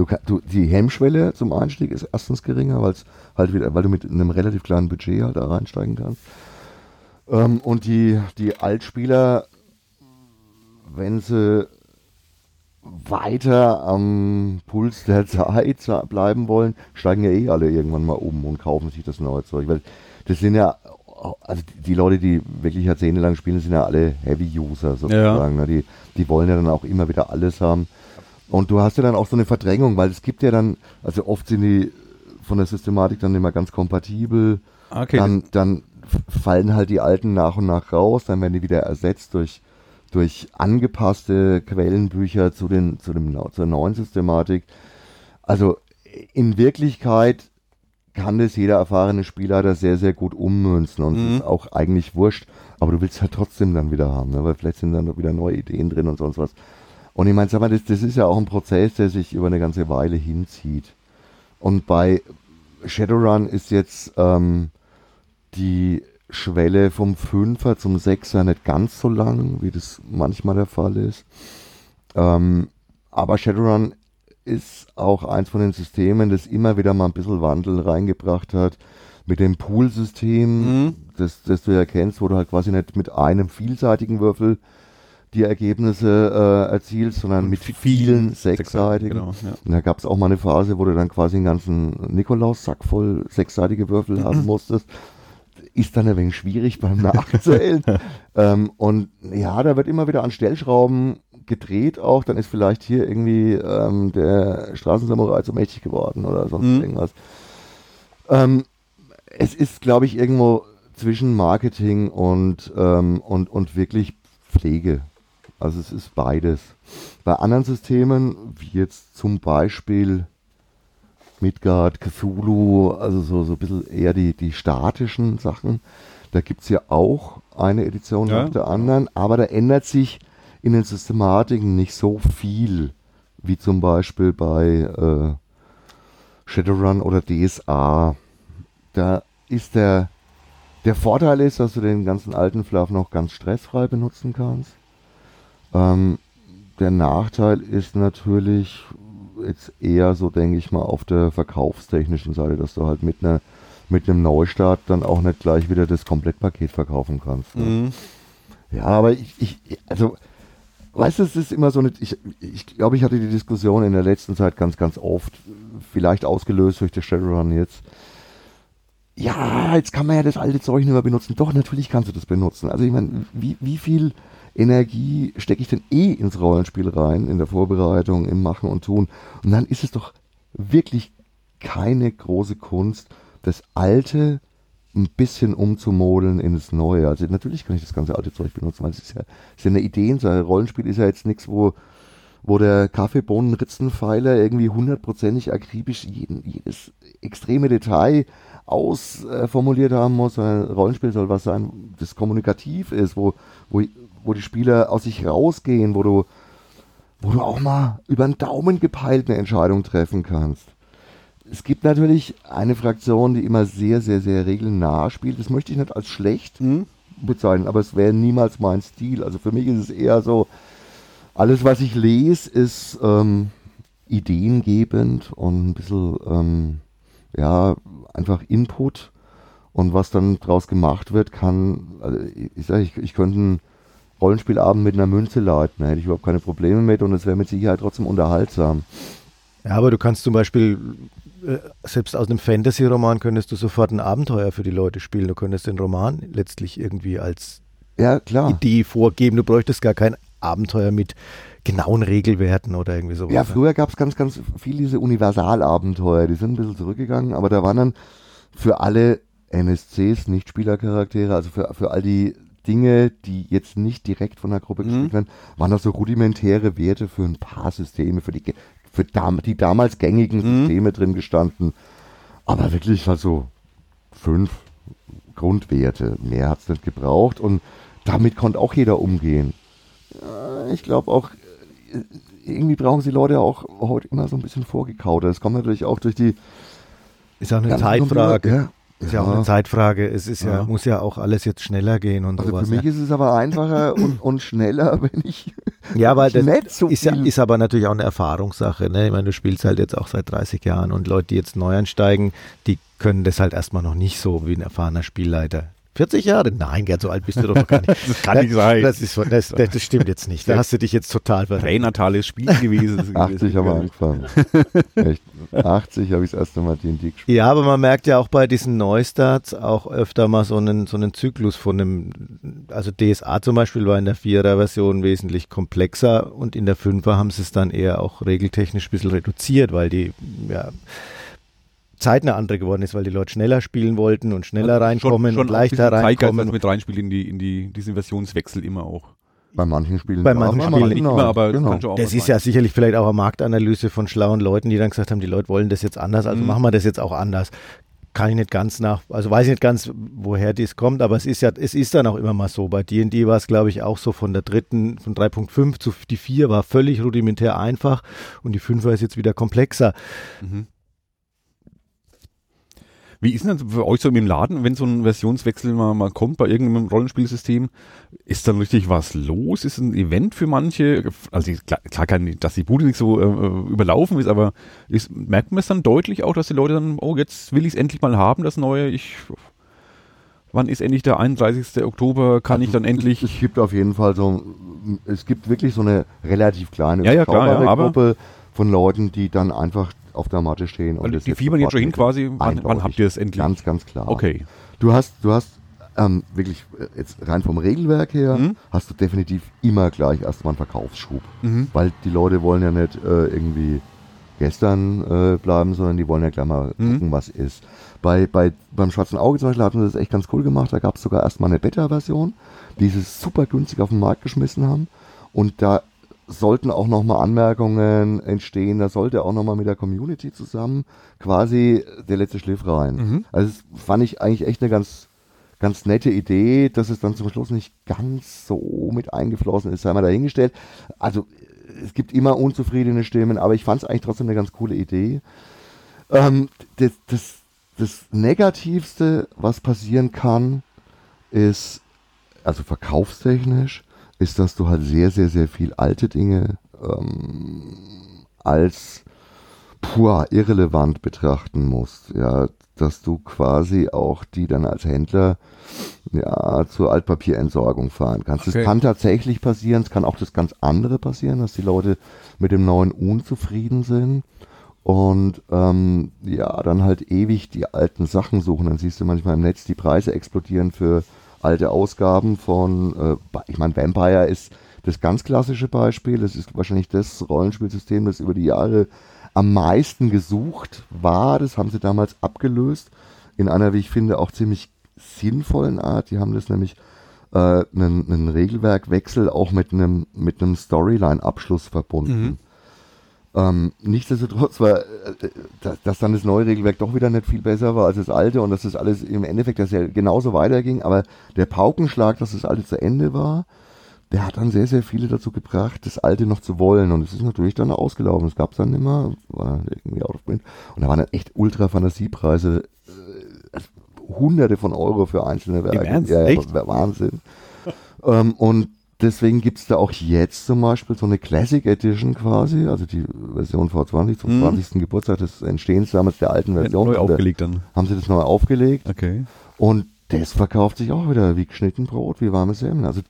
Du, du, die Hemmschwelle zum Einstieg ist erstens geringer, weil's halt wieder, weil du mit einem relativ kleinen Budget halt da reinsteigen kannst. Ähm, und die, die Altspieler, wenn sie weiter am Puls der Zeit bleiben wollen, steigen ja eh alle irgendwann mal um und kaufen sich das neue Zeug. Weil das sind ja also die Leute, die wirklich jahrzehntelang spielen, sind ja alle Heavy-User sozusagen. Ja. Ne? Die, die wollen ja dann auch immer wieder alles haben. Und du hast ja dann auch so eine Verdrängung, weil es gibt ja dann, also oft sind die von der Systematik dann immer ganz kompatibel. Okay. Dann, dann fallen halt die alten nach und nach raus, dann werden die wieder ersetzt durch, durch angepasste Quellenbücher zu, den, zu dem, zur neuen Systematik. Also in Wirklichkeit kann das jeder erfahrene Spielleiter sehr, sehr gut ummünzen und mhm. ist auch eigentlich wurscht, aber du willst halt trotzdem dann wieder haben, ne? weil vielleicht sind dann noch wieder neue Ideen drin und sonst was. Und ich meine, sag mal, das, das ist ja auch ein Prozess, der sich über eine ganze Weile hinzieht. Und bei Shadowrun ist jetzt ähm, die Schwelle vom Fünfer zum Sechser nicht ganz so lang, wie das manchmal der Fall ist. Ähm, aber Shadowrun ist auch eins von den Systemen, das immer wieder mal ein bisschen Wandel reingebracht hat. Mit dem Pool-System, mhm. das, das du ja kennst, wo du halt quasi nicht mit einem vielseitigen Würfel die Ergebnisse äh, erzielst, sondern mit vielen sechsseitigen. Genau, ja. Und da gab es auch mal eine Phase, wo du dann quasi einen ganzen Nikolaus-Sack voll sechsseitige Würfel mhm. haben musstest. Ist dann ein wenig schwierig beim Nachzählen. ähm, und ja, da wird immer wieder an Stellschrauben gedreht auch, dann ist vielleicht hier irgendwie ähm, der Straßensamurai zu mächtig geworden oder sonst mhm. irgendwas. Ähm, es ist, glaube ich, irgendwo zwischen Marketing und, ähm, und, und wirklich Pflege. Also es ist beides. Bei anderen Systemen, wie jetzt zum Beispiel Midgard, Cthulhu, also so, so ein bisschen eher die, die statischen Sachen, da gibt es ja auch eine Edition ja. nach der anderen, aber da ändert sich in den Systematiken nicht so viel, wie zum Beispiel bei äh, Shadowrun oder DSA. Da ist der, der Vorteil ist, dass du den ganzen alten Fluff noch ganz stressfrei benutzen kannst. Ähm, der Nachteil ist natürlich jetzt eher so, denke ich mal, auf der verkaufstechnischen Seite, dass du halt mit einer mit einem Neustart dann auch nicht gleich wieder das Komplettpaket verkaufen kannst. Ne? Mhm. Ja, aber ich, ich, also weißt du, es ist immer so eine, ich, ich glaube, ich hatte die Diskussion in der letzten Zeit ganz, ganz oft, vielleicht ausgelöst durch die Shadowrun jetzt. Ja, jetzt kann man ja das alte Zeug nicht mehr benutzen. Doch, natürlich kannst du das benutzen. Also ich meine, wie, wie viel Energie stecke ich denn eh ins Rollenspiel rein, in der Vorbereitung, im Machen und Tun? Und dann ist es doch wirklich keine große Kunst, das alte ein bisschen umzumodeln in das Neue. Also natürlich kann ich das ganze alte Zeug benutzen, weil es ist ja, ist ja eine Ideensache. Rollenspiel ist ja jetzt nichts, wo, wo der Kaffeebohnen-Ritzenpfeiler irgendwie hundertprozentig akribisch jeden, jedes extreme Detail ausformuliert haben muss, sondern Rollenspiel soll was sein, das kommunikativ ist, wo, wo, wo die Spieler aus sich rausgehen, wo du, wo du auch mal über den Daumen gepeilt eine Entscheidung treffen kannst es gibt natürlich eine Fraktion, die immer sehr, sehr, sehr regelnah spielt. Das möchte ich nicht als schlecht mhm. bezeichnen, aber es wäre niemals mein Stil. Also für mich ist es eher so, alles, was ich lese, ist ähm, ideengebend und ein bisschen, ähm, ja, einfach Input. Und was dann draus gemacht wird, kann, also ich sage, ich, ich könnte einen Rollenspielabend mit einer Münze leiten, da hätte ich überhaupt keine Probleme mit und es wäre mit Sicherheit trotzdem unterhaltsam.
Ja, aber du kannst zum Beispiel äh, selbst aus einem Fantasy-Roman könntest du sofort ein Abenteuer für die Leute spielen. Du könntest den Roman letztlich irgendwie als
ja,
Idee vorgeben. Du bräuchtest gar kein Abenteuer mit genauen Regelwerten oder irgendwie sowas.
Ja, früher gab es ganz, ganz viele diese Universalabenteuer. Die sind ein bisschen zurückgegangen, aber da waren dann für alle NSCs, Nicht-Spielercharaktere, also für, für all die Dinge, die jetzt nicht direkt von der Gruppe gespielt mhm. werden, waren das so rudimentäre Werte für ein paar Systeme, für die für dam die damals gängigen mhm. Systeme drin gestanden. Aber wirklich also fünf Grundwerte. Mehr hat es nicht gebraucht und damit konnte auch jeder umgehen. Ich glaube auch, äh, irgendwie brauchen sie Leute auch heute immer so ein bisschen vorgekaut. Das kommt natürlich auch durch die.
Ist auch eine Zeitfrage. Ja, ist ja. ja, auch eine Zeitfrage. Es ist ja. ja. muss ja auch alles jetzt schneller gehen und
also
sowas.
Für mich ist es aber einfacher und, und schneller, wenn ich
ja, weil das so ist, ja, ist aber natürlich auch eine Erfahrungssache. Ne? Ich meine, du spielst halt jetzt auch seit 30 Jahren und Leute, die jetzt neu einsteigen, die können das halt erstmal noch nicht so wie ein erfahrener Spielleiter. 40 Jahre? Nein, Gerd, so alt bist du doch noch gar nicht.
Das kann nicht sein.
Das, ist, das, das, das stimmt jetzt nicht. Da hast du dich jetzt total verrechnet.
Pränatales Spiel gewesen.
80 haben wir angefangen. Echt? 80 habe ich das erste Mal D&D gespielt.
Ja, aber man merkt ja auch bei diesen Neustarts auch öfter mal so einen, so einen Zyklus von einem, also DSA zum Beispiel war in der 4er Version wesentlich komplexer und in der 5er haben sie es dann eher auch regeltechnisch ein bisschen reduziert, weil die, ja, Zeit eine andere geworden ist, weil die Leute schneller spielen wollten und schneller
Also
reinkommen und leichter
Zeitgeist,
reinkommen.
das mit reinspielt in die, in die, diesen Versionswechsel immer auch.
Bei manchen Spielen.
Bei manchen Spielen
Nicht
genau,
immer, aber
genau.
schon
Das
was
ist ja sicherlich vielleicht auch eine Marktanalyse von schlauen Leuten, die dann gesagt haben, die Leute wollen das jetzt anders, also
Mhm.
machen wir das jetzt auch anders. Kann ich nicht ganz nach, also weiß ich nicht ganz, woher das kommt, aber es ist ja, es ist dann auch immer mal so. Bei D&D war es, glaube ich, auch so von der dritten, von 3.5 zu die 4 war völlig rudimentär einfach und die 5er ist jetzt wieder komplexer.
Mhm. Wie ist denn das für euch so im Laden, wenn so ein Versionswechsel mal, mal kommt bei irgendeinem Rollenspielsystem? Ist dann richtig was los? Ist ein Event für manche? Also klar, klar kann, dass die Bude nicht so äh, überlaufen ist, aber ist, merkt man es dann deutlich auch, dass die Leute dann, oh, jetzt will ich es endlich mal haben, das Neue. Ich, wann ist endlich der 31. Oktober? Kann ich dann endlich?
Es gibt auf jeden Fall so, es gibt wirklich so eine relativ kleine,
Ja, ja, klar, ja,
Gruppe von Leuten, die dann einfach auf der Matte stehen. Und,
die fiebern jetzt schon hin quasi. Wann, wann habt ihr es endlich?
Ganz, ganz klar.
Okay.
Du hast, du hast ähm, wirklich äh, jetzt rein vom Regelwerk her,
Mhm.
hast du definitiv immer gleich erstmal einen Verkaufsschub.
Mhm.
Weil die Leute wollen ja nicht äh, irgendwie gestern äh, bleiben, sondern die wollen ja gleich mal
Mhm.
gucken, was ist. Bei, bei, beim Schwarzen Auge zum Beispiel hatten sie das echt ganz cool gemacht. Da gab es sogar erstmal eine Beta-Version, die sie super günstig auf den Markt geschmissen haben. Und da sollten auch nochmal Anmerkungen entstehen. Da sollte auch nochmal mit der Community zusammen quasi der letzte Schliff rein.
Mhm.
Also das fand ich eigentlich echt eine ganz, ganz nette Idee, dass es dann zum Schluss nicht ganz so mit eingeflossen ist, sei mal dahingestellt. Also es gibt immer unzufriedene Stimmen, aber ich fand es eigentlich trotzdem eine ganz coole Idee. Ähm, das, das, das Negativste, was passieren kann, ist, also verkaufstechnisch, ist, dass du halt sehr, sehr, sehr viel alte Dinge ähm, als pur irrelevant betrachten musst. Ja, dass du quasi auch die dann als Händler ja, zur Altpapierentsorgung fahren kannst. Das
Okay.
kann tatsächlich passieren, es kann auch das ganz andere passieren, dass die Leute mit dem neuen unzufrieden sind und ähm, ja, dann halt ewig die alten Sachen suchen. Dann siehst du manchmal im Netz, die Preise explodieren für alte Ausgaben von, äh, ich meine, Vampire ist das ganz klassische Beispiel. Das ist wahrscheinlich das Rollenspielsystem, das über die Jahre am meisten gesucht war. Das haben sie damals abgelöst in einer, wie ich finde, auch ziemlich sinnvollen Art. Die haben das nämlich äh, einen, einen Regelwerkwechsel auch mit einem mit einem Storyline-Abschluss verbunden.
Mhm.
Ähm, nichtsdestotrotz war, äh, dass, dass dann das neue Regelwerk doch wieder nicht viel besser war als das alte und dass das alles im Endeffekt dass ja genauso weiterging, aber der Paukenschlag, dass das alte zu Ende war, der hat dann sehr, sehr viele dazu gebracht, das alte noch zu wollen und es ist natürlich dann ausgelaufen. Es gab dann immer, war irgendwie out of print und da waren dann echt ultra Fantasiepreise, äh, hunderte von Euro für einzelne Werke.
Ernst?
Ja, ja,
Echt?
Wahnsinn. ähm, und deswegen gibt's da auch jetzt zum Beispiel so eine Classic Edition quasi, also die Version V20 zum
Mhm.
20. Geburtstag des Entstehens damals der alten Version.
Neu
Haben sie-
aufgelegt dann.
Haben sie das neu aufgelegt
Okay.
und das verkauft sich auch wieder wie geschnitten Brot, wie warme Semmeln. Also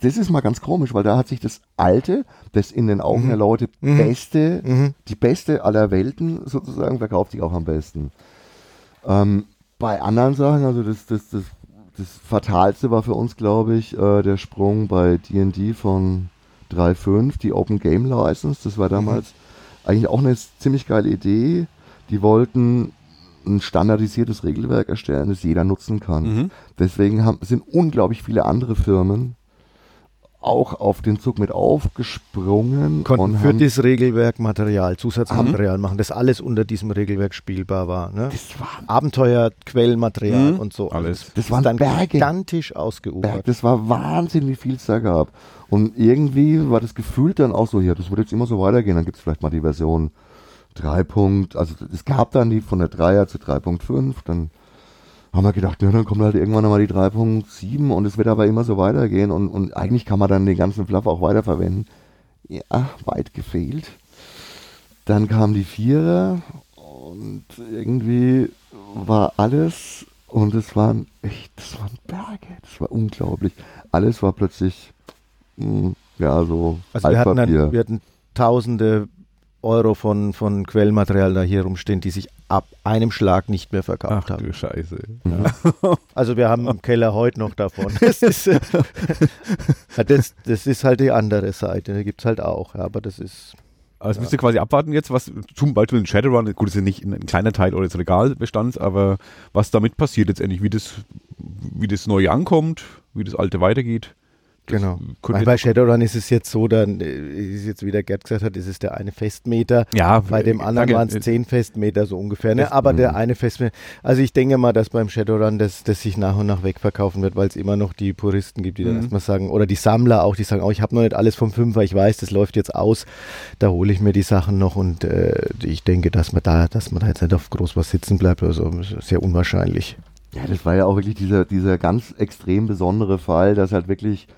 das ist mal ganz komisch, weil da hat sich das alte, das in den Augen
Mhm.
der Leute
Mhm.
beste,
Mhm.
die beste aller Welten sozusagen, verkauft sich auch am besten. Ähm, bei anderen Sachen, also das, das, das, das Fatalste war für uns, glaube ich, äh, der Sprung bei D&D von 3.5, die Open Game License. Das war damals eigentlich auch eine ziemlich geile Idee. Die wollten ein standardisiertes Regelwerk erstellen, das jeder nutzen kann.
Mhm.
Deswegen haben, sind unglaublich viele andere Firmen auch auf den Zug mit aufgesprungen
Konnten für das Regelwerk Material, Zusatzmaterial machen, das alles unter diesem Regelwerk spielbar war. Ne?
das war
Abenteuer, Quellenmaterial
Mhm.
und so.
Alles.
das,
Das waren
dann
Berge.
gigantisch
Berg,
ausgeufert.
das war Wahnsinn, wie viel es da gab. Und irgendwie war das Gefühl dann auch so, ja, das wird jetzt immer so weitergehen, dann gibt es vielleicht mal die Version 3. Punkt, also es gab dann die von der 3er zu 3.5, dann haben wir gedacht, ja, dann kommt halt irgendwann nochmal die 3.7 und es wird aber immer so weitergehen und, und eigentlich kann man dann den ganzen Fluff auch weiterverwenden. Ja, weit gefehlt. Dann kam die Vierer und irgendwie war alles Und es waren echt, das waren Berge, das war unglaublich. Alles war plötzlich, mh, hm, ja, so
Also wir hatten, dann, wir hatten tausende Euro von, von Quellmaterial da hier rumstehen, die sich ab einem Schlag nicht mehr verkauft
Ach,
haben.
Du Scheiße.
Ja. Also wir haben im Keller heute noch davon. Das ist, äh, das, das ist halt die andere Seite, die gibt es halt auch, ja, aber das ist.
Also ja. müsst ihr quasi abwarten jetzt, was zum Beispiel in Shadowrun, gut, das ist ja nicht ein, kleiner Teil eures Regalbestands, aber was damit passiert letztendlich, wie das, wie das Neue ankommt, wie das Alte weitergeht.
Genau. Weil bei Shadowrun ist es jetzt so, dann äh, ist jetzt wie der Gerd gesagt hat, ist es der eine Festmeter.
Ja,
bei dem anderen waren es äh, zehn Festmeter so ungefähr. Ne? Aber der eine Festmeter. Also ich denke mal, dass beim Shadowrun das, das sich nach und nach wegverkaufen wird, weil es immer noch die Puristen gibt, die dann mhm. erstmal sagen, oder die Sammler auch, die sagen, oh, ich habe noch nicht alles vom Fünfer, ich weiß, das läuft jetzt aus, da hole ich mir die Sachen noch und äh, ich denke, dass man da, dass man da jetzt nicht auf groß was sitzen bleibt, also sehr unwahrscheinlich.
Ja, das war ja auch wirklich dieser, dieser ganz extrem besondere Fall, dass halt wirklich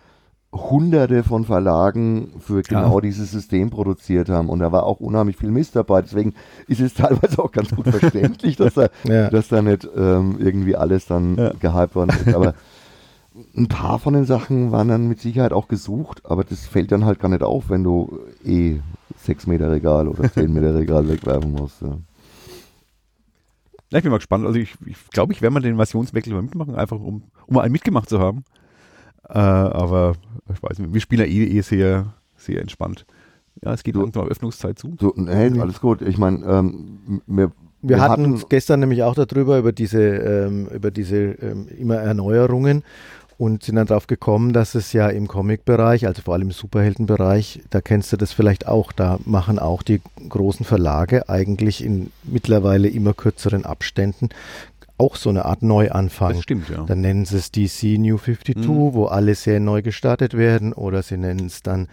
hunderte von Verlagen für genau ja. dieses System produziert haben. Und da war auch unheimlich viel Mist dabei. Deswegen ist es teilweise auch ganz gut verständlich, dass da, ja. dass da nicht ähm, irgendwie alles dann ja. gehypt worden ist. Aber ein paar von den Sachen waren dann mit Sicherheit auch gesucht, aber das fällt dann halt gar nicht auf, wenn du eh 6 Meter Regal oder 10 Meter Regal wegwerfen musst. Ja.
Ja, ich bin mal gespannt. Also ich glaube, ich, glaub, ich werde mal den Invasionswechsel mal mitmachen, einfach um, um mal einen mitgemacht zu haben. Äh, aber ich weiß nicht, wir spielen ja eh, eh sehr, sehr entspannt. Ja, es geht so, langsam auf Öffnungszeit zu.
So, mhm. alles gut. Ich meine, ähm,
wir, wir, wir, hatten, hatten gestern nämlich auch darüber, über diese, ähm, über diese ähm, immer Erneuerungen und sind dann drauf gekommen, dass es ja im Comic-Bereich, also vor allem im Superheldenbereich, da kennst du das vielleicht auch, da machen auch die großen Verlage eigentlich in mittlerweile immer kürzeren Abständen auch so eine Art Neuanfang.
Das stimmt, ja.
Dann nennen sie es DC New 52, mhm. wo alle sehr neu gestartet werden, oder sie nennen es dann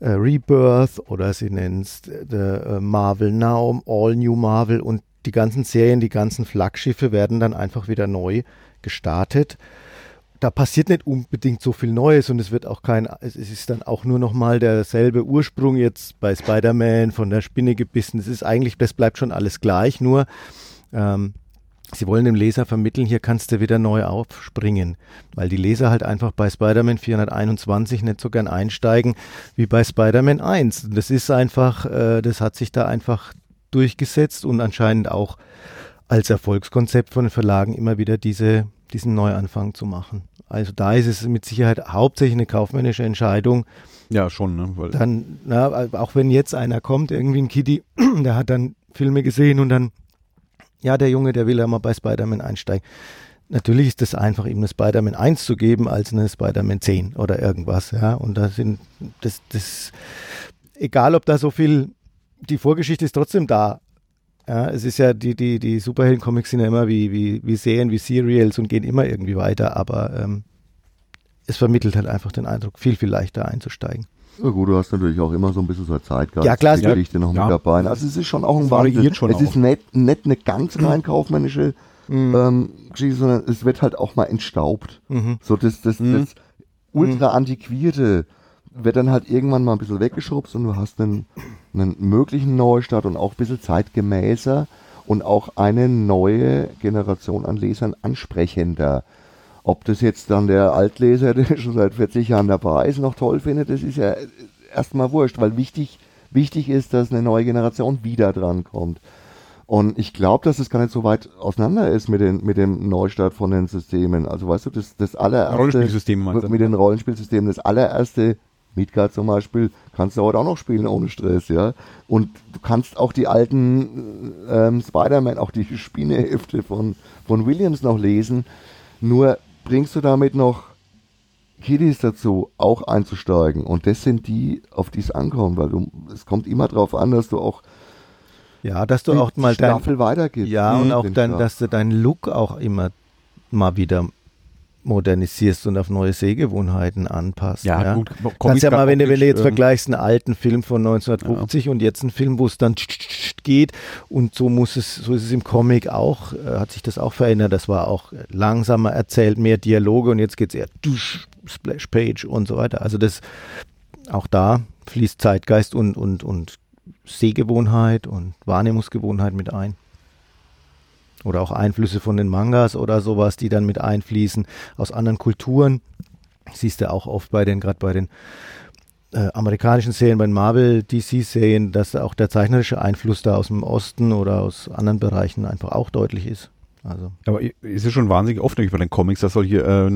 äh, Rebirth, oder sie nennen es äh, Marvel Now, All New Marvel und die ganzen Serien, die ganzen Flaggschiffe werden dann einfach wieder neu gestartet. Da passiert nicht unbedingt so viel Neues und es wird auch kein, es ist dann auch nur noch mal derselbe Ursprung jetzt bei Spider-Man von der Spinne gebissen. Es ist eigentlich, das bleibt schon alles gleich, nur ähm, Sie wollen dem Leser vermitteln, hier kannst du wieder neu aufspringen, weil die Leser halt einfach bei Spider-Man 421 nicht so gern einsteigen wie bei Spider-Man 1. Das ist einfach, äh, das hat sich da einfach durchgesetzt und anscheinend auch als Erfolgskonzept von den Verlagen immer wieder diese, diesen Neuanfang zu machen. Also da ist es mit Sicherheit hauptsächlich eine kaufmännische Entscheidung.
Ja, schon. Ne?
Weil dann, na, auch wenn jetzt einer kommt, irgendwie ein Kitty, der hat dann Filme gesehen und dann ja, der Junge, der will ja mal bei Spider-Man einsteigen. Natürlich ist es einfach, ihm eine Spider-Man 1 zu geben, als eine Spider-Man 10 oder irgendwas, ja. Und da sind, das, das, egal ob da so viel, die Vorgeschichte ist trotzdem da. Ja, es ist ja, die, die, die Superhelden-Comics sind ja immer wie, wie, wie Serien, wie Serials und gehen immer irgendwie weiter, aber ähm, es vermittelt halt einfach den Eindruck, viel, viel leichter einzusteigen.
Ja gut, du hast natürlich auch immer so ein bisschen so eine Zeitgeist.
Ja klar,
die Geschichte noch ja. mit dabei. Also es ist schon auch ein
Wahnsinn. Schon
es auch. ist nicht, nicht eine ganz rein kaufmännische mhm. ähm, Geschichte, sondern es wird halt auch mal entstaubt. Mhm. So das, das, mhm. das ultra antiquierte wird dann halt irgendwann mal ein bisschen weggeschrubst und du hast einen, einen möglichen Neustart und auch ein bisschen zeitgemäßer und auch eine neue Generation an Lesern ansprechender. Ob das jetzt dann der Altleser, der schon seit 40 Jahren dabei ist, noch toll findet, das ist ja erstmal wurscht, weil wichtig, wichtig ist, dass eine neue Generation wieder dran kommt. Und ich glaube, dass es gar nicht so weit auseinander ist mit, den, mit dem Neustart von den Systemen. Also weißt du, das, das allererste
Rollenspielsystem
mit den Rollenspielsystemen, das allererste Midgard zum Beispiel, kannst du heute auch noch spielen ohne Stress, ja. Und du kannst auch die alten ähm, Spider-Man, auch die Spinnehefte von, von Williams noch lesen. Nur bringst du damit noch Kiddies dazu, auch einzusteigen. Und das sind die, auf die es ankommt, weil du, es kommt immer darauf an, dass du auch
ja, dass du auch mal
Staffel dein, weitergibst.
Ja, und auch dann, dass du deinen Look auch immer mal wieder modernisierst und auf neue Sehgewohnheiten anpasst.
Ja, ja. gut.
Kannst ja mal, wenn du, wenn du jetzt vergleichst, einen alten Film von 1950 ja. und jetzt einen Film, wo es dann geht und so muss es, so ist es im Comic auch, äh, hat sich das auch verändert. Das war auch langsamer erzählt, mehr Dialoge und jetzt geht es eher dusch, Splash Page und so weiter. Also das, auch da fließt Zeitgeist und, und, und Sehgewohnheit und Wahrnehmungsgewohnheit mit ein. Oder auch Einflüsse von den Mangas oder sowas, die dann mit einfließen aus anderen Kulturen. Siehst du auch oft bei den, gerade bei den äh, amerikanischen Serien, bei den Marvel, DC-Serien, dass auch der zeichnerische Einfluss da aus dem Osten oder aus anderen Bereichen einfach auch deutlich ist. Also.
Aber ist ja schon wahnsinnig oft bei den Comics, dass solche äh,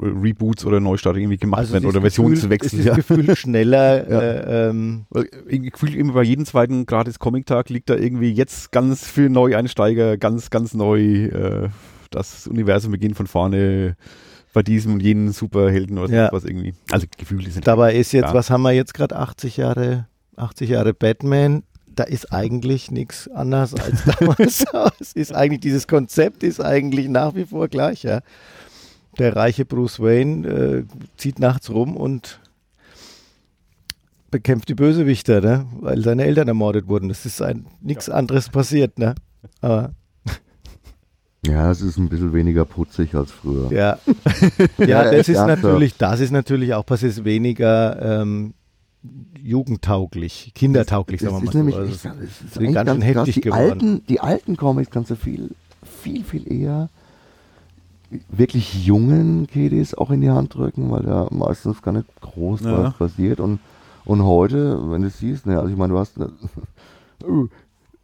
Reboots oder Neustartungen irgendwie gemacht also werden oder Versionswechsel.
Es ist gefühlt schneller. ja. äh, ähm,
Gefühlt immer bei jedem zweiten gratis Comic-Tag liegt da irgendwie jetzt ganz für Neueinsteiger, ganz, ganz neu äh, das Universum beginnt von vorne bei diesem und jenen Superhelden oder ja. was irgendwie. Also gefühlt
ist Dabei ist jetzt, klar. was haben wir jetzt gerade 80 Jahre, 80 Jahre Batman, da ist eigentlich nichts anders als damals. es ist eigentlich, dieses Konzept ist eigentlich nach wie vor gleich, ja. Der reiche Bruce Wayne äh, zieht nachts rum und bekämpft die Bösewichter, ne? weil seine Eltern ermordet wurden. Das ist nichts ja. anderes passiert, ne? Aber
ja, es ist ein bisschen weniger putzig als früher.
Ja, ja, das ist natürlich, das ist natürlich auch passiert weniger ähm, jugendtauglich, kindertauglich,
sagen wir mal. Ist nämlich, also, es ist, ist ganz, ganz heftig die geworden. Alten, die alten Comics kannst du viel, viel, viel eher wirklich jungen Kiddies auch in die Hand drücken, weil da meistens gar nicht groß ja. was passiert. Und, und heute, wenn du es siehst, ne, also ich meine, du hast ne,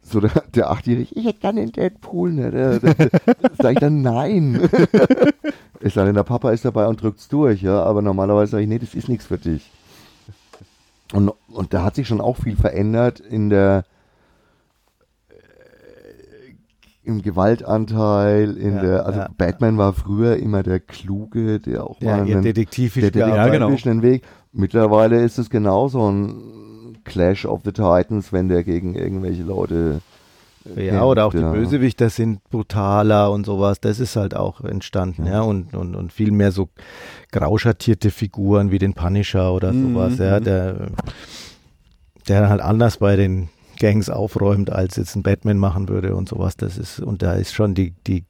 so der, der Achtjährige, ich hätte gerne den Deadpool, ne? Der, der, der, sag ich dann nein. sei denn, der Papa ist dabei und drückt es durch, ja, aber normalerweise sage ich, nee, das ist nichts für dich. Und, und da hat sich schon auch viel verändert in der äh, im Gewaltanteil, in ja, der, also ja, Batman war früher immer der Kluge, der auch
ja,
mal
einen, detektivisch
der ja, genau. Weg. Mittlerweile ist es genauso ein Clash of the Titans, wenn der gegen irgendwelche Leute
ja, oder auch die Bösewichter sind brutaler und sowas. Das ist halt auch entstanden, ja, ja und, und, und viel mehr so grauschattierte Figuren wie den Punisher oder mhm. sowas, ja, mhm. der, der halt anders bei den Gangs aufräumt, als jetzt ein Batman machen würde und sowas. Das ist, und da ist schon die, die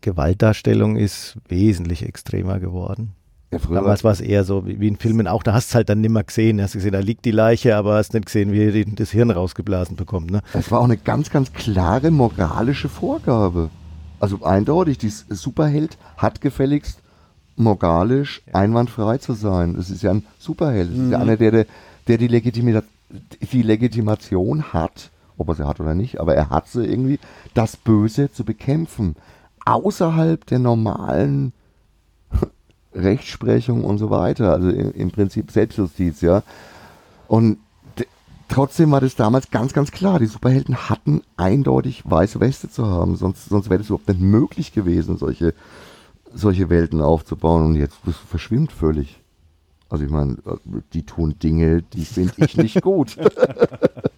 Gewaltdarstellung ist wesentlich extremer geworden. Ja, Damals war es eher so wie, wie, in Filmen auch, da hast du es halt dann nimmer gesehen. Hast gesehen, da liegt die Leiche, aber hast nicht gesehen, wie er das Hirn rausgeblasen bekommt. Ne?
Das war auch eine ganz, ganz klare moralische Vorgabe. Also eindeutig, die Superheld hat gefälligst moralisch einwandfrei zu sein. Das ist ja ein Superheld. Das ist ja mhm. einer, der, der die, Legitimi die Legitimation hat, ob er sie hat oder nicht, aber er hat sie irgendwie, das Böse zu bekämpfen. Außerhalb der normalen Rechtsprechung und so weiter. Also im, Prinzip Selbstjustiz, ja. Und trotzdem war das damals ganz, ganz klar. Die Superhelden hatten eindeutig weiße Weste zu haben. Sonst, sonst wäre es überhaupt nicht möglich gewesen, solche, solche Welten aufzubauen. Und jetzt das verschwimmt völlig. Also ich meine, die tun Dinge, die finde ich nicht gut.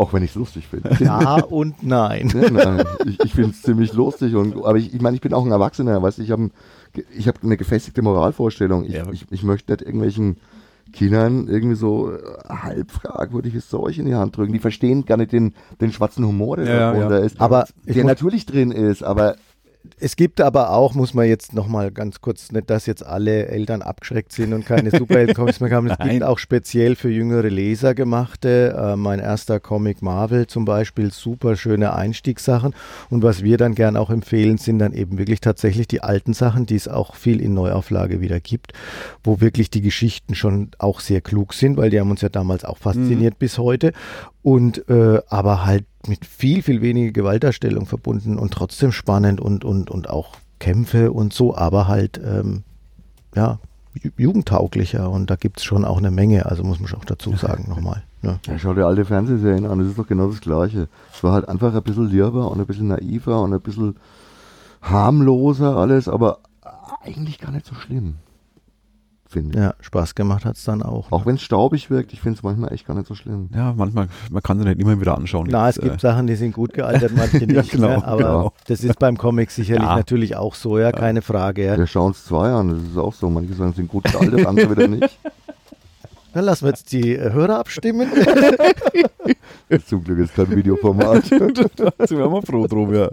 Auch wenn ich es lustig finde.
Ja und nein. Ja,
nein. Ich, ich finde es ziemlich lustig. Und, aber ich, ich meine, ich bin auch ein Erwachsener. Weißt, ich habe ich hab eine gefestigte Moralvorstellung. Ich, ja. ich, ich möchte nicht irgendwelchen Kindern irgendwie so äh, halb fragwürdiges Zeug in die Hand drücken. Die verstehen gar nicht den, den schwarzen Humor, der ja, da ja. ist.
Aber
der natürlich drin ist, aber
es gibt aber auch, muss man jetzt nochmal ganz kurz, nicht, dass jetzt alle Eltern abgeschreckt sind und keine Superhelden-Comics mehr haben. Es gibt auch speziell für jüngere Leser gemachte. Äh, mein erster Comic Marvel zum Beispiel, super schöne Einstiegssachen. Und was wir dann gern auch empfehlen, sind dann eben wirklich tatsächlich die alten Sachen, die es auch viel in Neuauflage wieder gibt, wo wirklich die Geschichten schon auch sehr klug sind, weil die haben uns ja damals auch fasziniert mhm. bis heute. Und äh, aber halt mit viel, viel weniger Gewaltdarstellung verbunden und trotzdem spannend und, und, und auch Kämpfe und so, aber halt, ähm, ja, jugendtauglicher und da gibt es schon auch eine Menge, also muss man auch dazu sagen nochmal.
Ne? Ja, schau dir alte Fernsehserien an, das ist doch genau das Gleiche. Es war halt einfach ein bisschen lieber und ein bisschen naiver und ein bisschen harmloser alles, aber eigentlich gar nicht so schlimm
finde ich. Ja, Spaß gemacht hat es dann auch.
Auch ne? wenn es staubig wirkt, ich finde es manchmal echt gar nicht so schlimm.
Ja, manchmal, man kann sie nicht immer wieder anschauen.
Na, es gibt äh, Sachen, die sind gut gealtert, manche nicht. ja, genau, ne? Aber genau. das ist beim Comic sicherlich ja. natürlich auch so, ja, keine Frage. Ja.
Wir schauen es zwei an, das ist auch so. Manche sagen, sind gut gealtert, andere wieder nicht.
Dann lassen wir jetzt die äh, Hörer abstimmen.
Zum Glück ist kein Videoformat.
da sind wir mal froh drum, ja.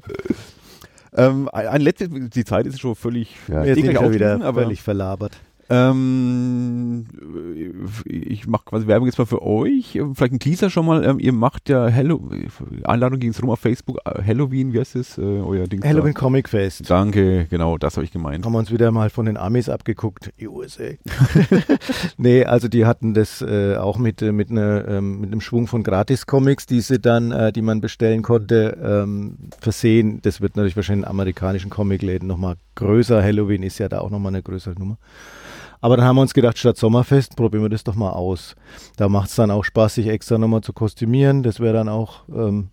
Ähm, ein letztes, die Zeit ist schon völlig
ja, jetzt sind wir wieder aber völlig verlabert.
Ähm, ich mache quasi Werbung jetzt mal für euch. Vielleicht ein Teaser schon mal. Ähm, ihr macht ja Hello Einladung ging es rum auf Facebook. Äh, Halloween, wie heißt es? Äh, euer Ding
Halloween da. Comic Fest.
Danke, genau, das habe ich gemeint.
Haben wir uns wieder mal von den Amis abgeguckt. USA. nee, also die hatten das äh, auch mit, äh, mit, ne, ähm, mit einem Schwung von Gratis-Comics, die sie dann, äh, die man bestellen konnte, ähm, versehen. Das wird natürlich wahrscheinlich in amerikanischen Comicläden nochmal größer. Halloween ist ja da auch nochmal eine größere Nummer. Aber dann haben wir uns gedacht, statt Sommerfest probieren wir das doch mal aus. Da macht es dann auch Spaß, sich extra nochmal zu kostümieren. Das wäre dann auch, ähm,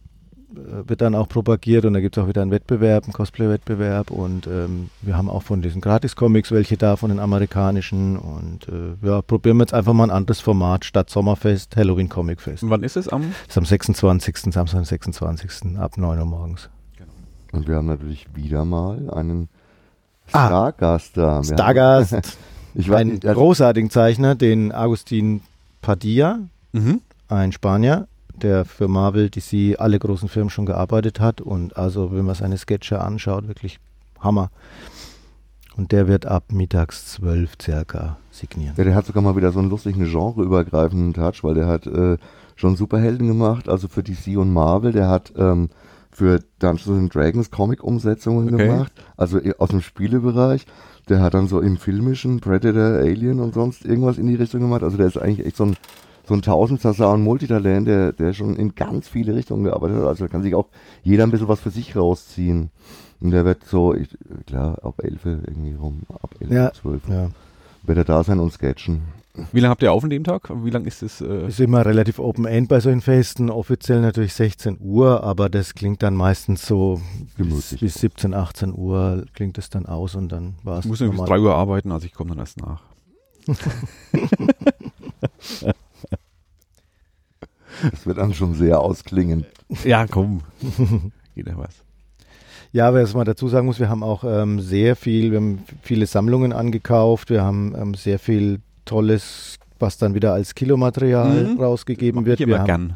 äh, wird dann auch propagiert und da gibt es auch wieder einen Wettbewerb, einen Cosplay-Wettbewerb und ähm, wir haben auch von diesen Gratis-Comics welche da, von den amerikanischen und äh, ja, probieren wir jetzt einfach mal ein anderes Format statt Sommerfest, Halloween Comic Fest.
Und wann ist es am?
Das ist am 26. Samstag, am 26. ab 9 Uhr morgens.
Genau. Und wir haben natürlich wieder mal einen ah, Stargast da.
Stargast. Ich einen nicht, großartigen Zeichner, den Agustin Padilla, mhm. ein Spanier, der für Marvel, DC, alle großen Filme schon gearbeitet hat und also, wenn man seine Sketche anschaut, wirklich Hammer. Und der wird ab mittags zwölf circa signieren.
Ja, der hat sogar mal wieder so einen lustigen genreübergreifenden Touch, weil der hat äh, schon Superhelden gemacht, also für DC und Marvel. Der hat ähm, für Dungeons Dragons Comic-Umsetzungen okay. gemacht, also aus dem Spielebereich. Der hat dann so im filmischen Predator, Alien und sonst irgendwas in die Richtung gemacht. Also der ist eigentlich echt so ein, so ein Tausendsasser und Multitalent, der, der schon in ganz viele Richtungen gearbeitet hat. Also da kann sich auch jeder ein bisschen was für sich rausziehen. Und der wird so, ich, klar, ab 11 irgendwie rum, ab 11, ja, 12. Ja. Wird er da sein und sketchen.
Wie lange habt ihr auf an dem Tag? Wie lange ist es?
Äh ist immer relativ Open-End bei solchen Festen. Offiziell natürlich 16 Uhr, aber das klingt dann meistens so bis, bis, 17, 18 Uhr klingt es dann aus und dann war es.
Ich muss bis 3 Uhr arbeiten, also ich komme dann erst nach.
das wird dann schon sehr ausklingen.
Ja, komm. Geht ja was.
Ja, was man dazu sagen muss, wir haben auch ähm, sehr viel, wir haben viele Sammlungen angekauft, wir haben ähm, sehr viel tolles, was dann wieder als Kilomaterial mhm. rausgegeben wird.
Wir gern.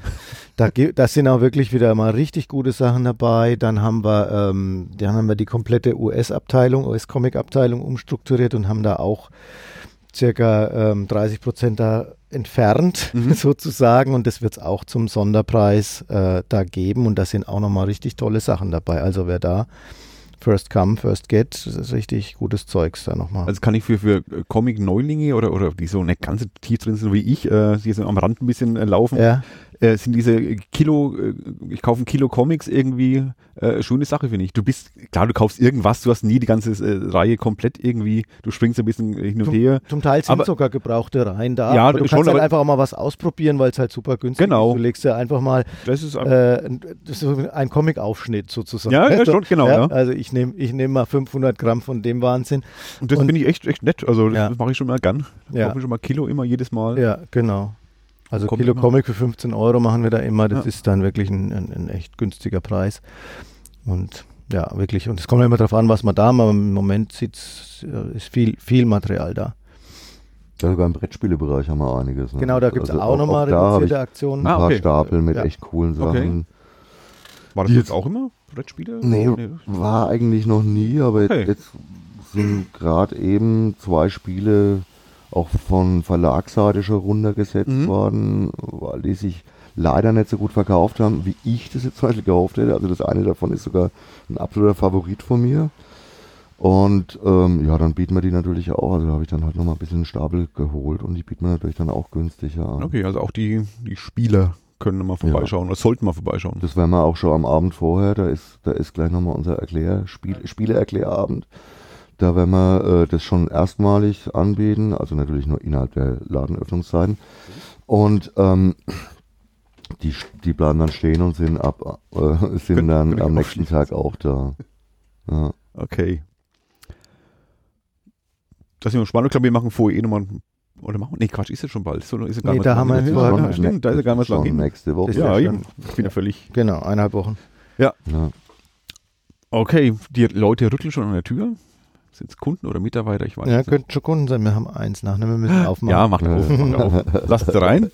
Da, da sind auch wirklich wieder mal richtig gute Sachen dabei. Dann haben wir, ähm, dann haben wir die komplette US-Abteilung, US-Comic-Abteilung umstrukturiert und haben da auch circa ähm, 30 Prozent da entfernt, mhm. sozusagen. Und das wird es auch zum Sonderpreis äh, da geben. Und da sind auch nochmal richtig tolle Sachen dabei. Also wer da First Come, First Get, das ist richtig gutes Zeugs da nochmal.
Also kann ich für, für Comic-Neulinge oder, oder die so nicht ganz tief drin sind wie ich, äh, die so am Rand ein bisschen äh, laufen, ja äh, sind diese Kilo, äh, ich kaufe ein Kilo Comics irgendwie äh, schöne Sache, finde ich. Du bist, klar, du kaufst irgendwas, du hast nie die ganze äh, Reihe komplett irgendwie, du springst ein bisschen hin und
zum,
her.
Zum Teil sind aber, sogar gebrauchte Reihen da,
ja,
aber du schon, kannst halt einfach auch mal was ausprobieren, weil es halt super günstig
genau.
ist. Du legst ja einfach mal
das ist,
äh, das ist ein Comic-Aufschnitt sozusagen.
Ja, ja schon, genau. Ja?
Also ich nehme ich nehm mal 500 Gramm von dem Wahnsinn.
Und das finde ich echt, echt nett, also das mache ich schon mal gern.
Ja.
Kaufe schon mal Kilo immer jedes Mal.
Ja, genau. Also Kommt Kilo immer. Comic für 15 Euro machen wir da immer. Das ja. ist dann wirklich ein, ein, ein, echt günstiger Preis. Und ja, wirklich. Und es kommt immer darauf an, was man da macht. Im Moment sieht's, ist viel, viel Material da.
Ja, sogar im Brettspielebereich haben wir einiges.
Ne? Genau, da gibt es also auch, auch nochmal reduzierte Aktionen.
Ein ah, okay. Stapel mit ja. echt coolen Sachen. Okay.
War das jetzt auch immer Brettspiele?
Nee, nee, war eigentlich noch nie, aber okay. jetzt, jetzt sind gerade eben zwei Spiele auch von Verlagsseite schon runtergesetzt mhm. worden, weil die sich leider nicht so gut verkauft haben, wie ich das jetzt zum Beispiel gehofft hätte. Also das eine davon ist sogar ein absoluter Favorit von mir. Und ähm, ja, dann bieten wir die natürlich auch. Also habe ich dann halt nochmal ein bisschen Stapel geholt und die bieten wir natürlich dann auch günstiger an.
Okay, also auch die, die Spieler können mal vorbeischauen ja. oder sollten mal vorbeischauen.
Das werden wir auch schon am Abend vorher. Da ist, da ist gleich nochmal unser Erklär, Spiel, Spieleerklärabend. Da werden wir äh, das schon erstmalig anbieten, also natürlich nur innerhalb der Ladenöffnungszeiten. Und ähm, die, die bleiben dann stehen und sind ab äh, sind Kön dann am nächsten Tag auch da.
Ja. Okay. Das ist spannend. Ich glaube, wir machen vorher eh nochmal oder machen wir? Nee, Quatsch, ist jetzt schon bald. So, ist
nee, da haben wir
jetzt
ja,
ja, stimmt, da ist ja gar nicht lang hin.
Nächste Woche.
Ja, eben. Ich bin ja völlig.
Genau, eineinhalb Wochen.
Ja. ja. Okay, die Leute rütteln schon an der Tür. Sind es Kunden oder Mitarbeiter? Ich weiß
ja, nicht. könnten schon Kunden sein. Wir haben eins nach, ne? Wir müssen aufmachen.
Ja, macht auf. Macht auf. Lasst es rein.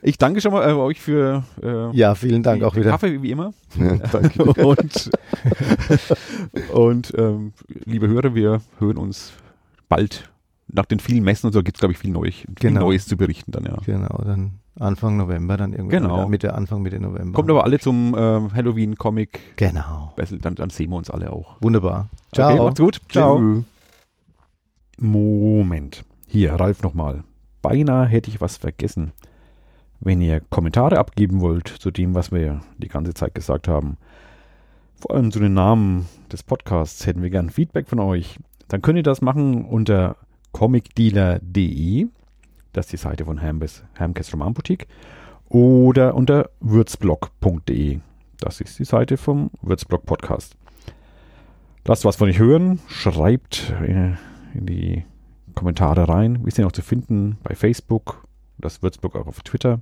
Ich danke schon mal äh, euch für
äh, ja, vielen Dank auch wieder.
Kaffee wie immer. Ja, danke. und und ähm, liebe Hörer, wir hören uns bald nach den vielen Messen und so gibt es, glaube ich, viel, Neu viel
Genau.
Neues zu berichten dann, ja.
Genau, dann Anfang November dann irgendwie.
Genau.
Mitte, Anfang, Mitte November.
Kommt aber alle zum äh, Halloween-Comic.
Genau.
Bessel, Dann, dann sehen wir uns alle auch.
Wunderbar.
Okay, macht's gut. Ciao.
Tschüss.
Moment. Hier, Ralf nochmal. Beinahe hätte ich was vergessen. Wenn ihr Kommentare abgeben wollt zu dem, was wir die ganze Zeit gesagt haben, vor allem zu den Namen des Podcasts, hätten wir gern Feedback von euch. Dann könnt ihr das machen unter comicdealer.de. Das ist die Seite von Hermkes, Hermkes Romanboutique. Oder unter würzblog.de. Das ist die Seite vom Würzblog Podcast. Lasst was von euch hören. Schreibt äh, in die Kommentare rein. Wir sind auch zu finden bei Facebook. Das Würzblog auch auf Twitter.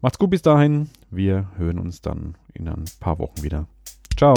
Macht's gut bis dahin. Wir hören uns dann in ein paar Wochen wieder. Ciao.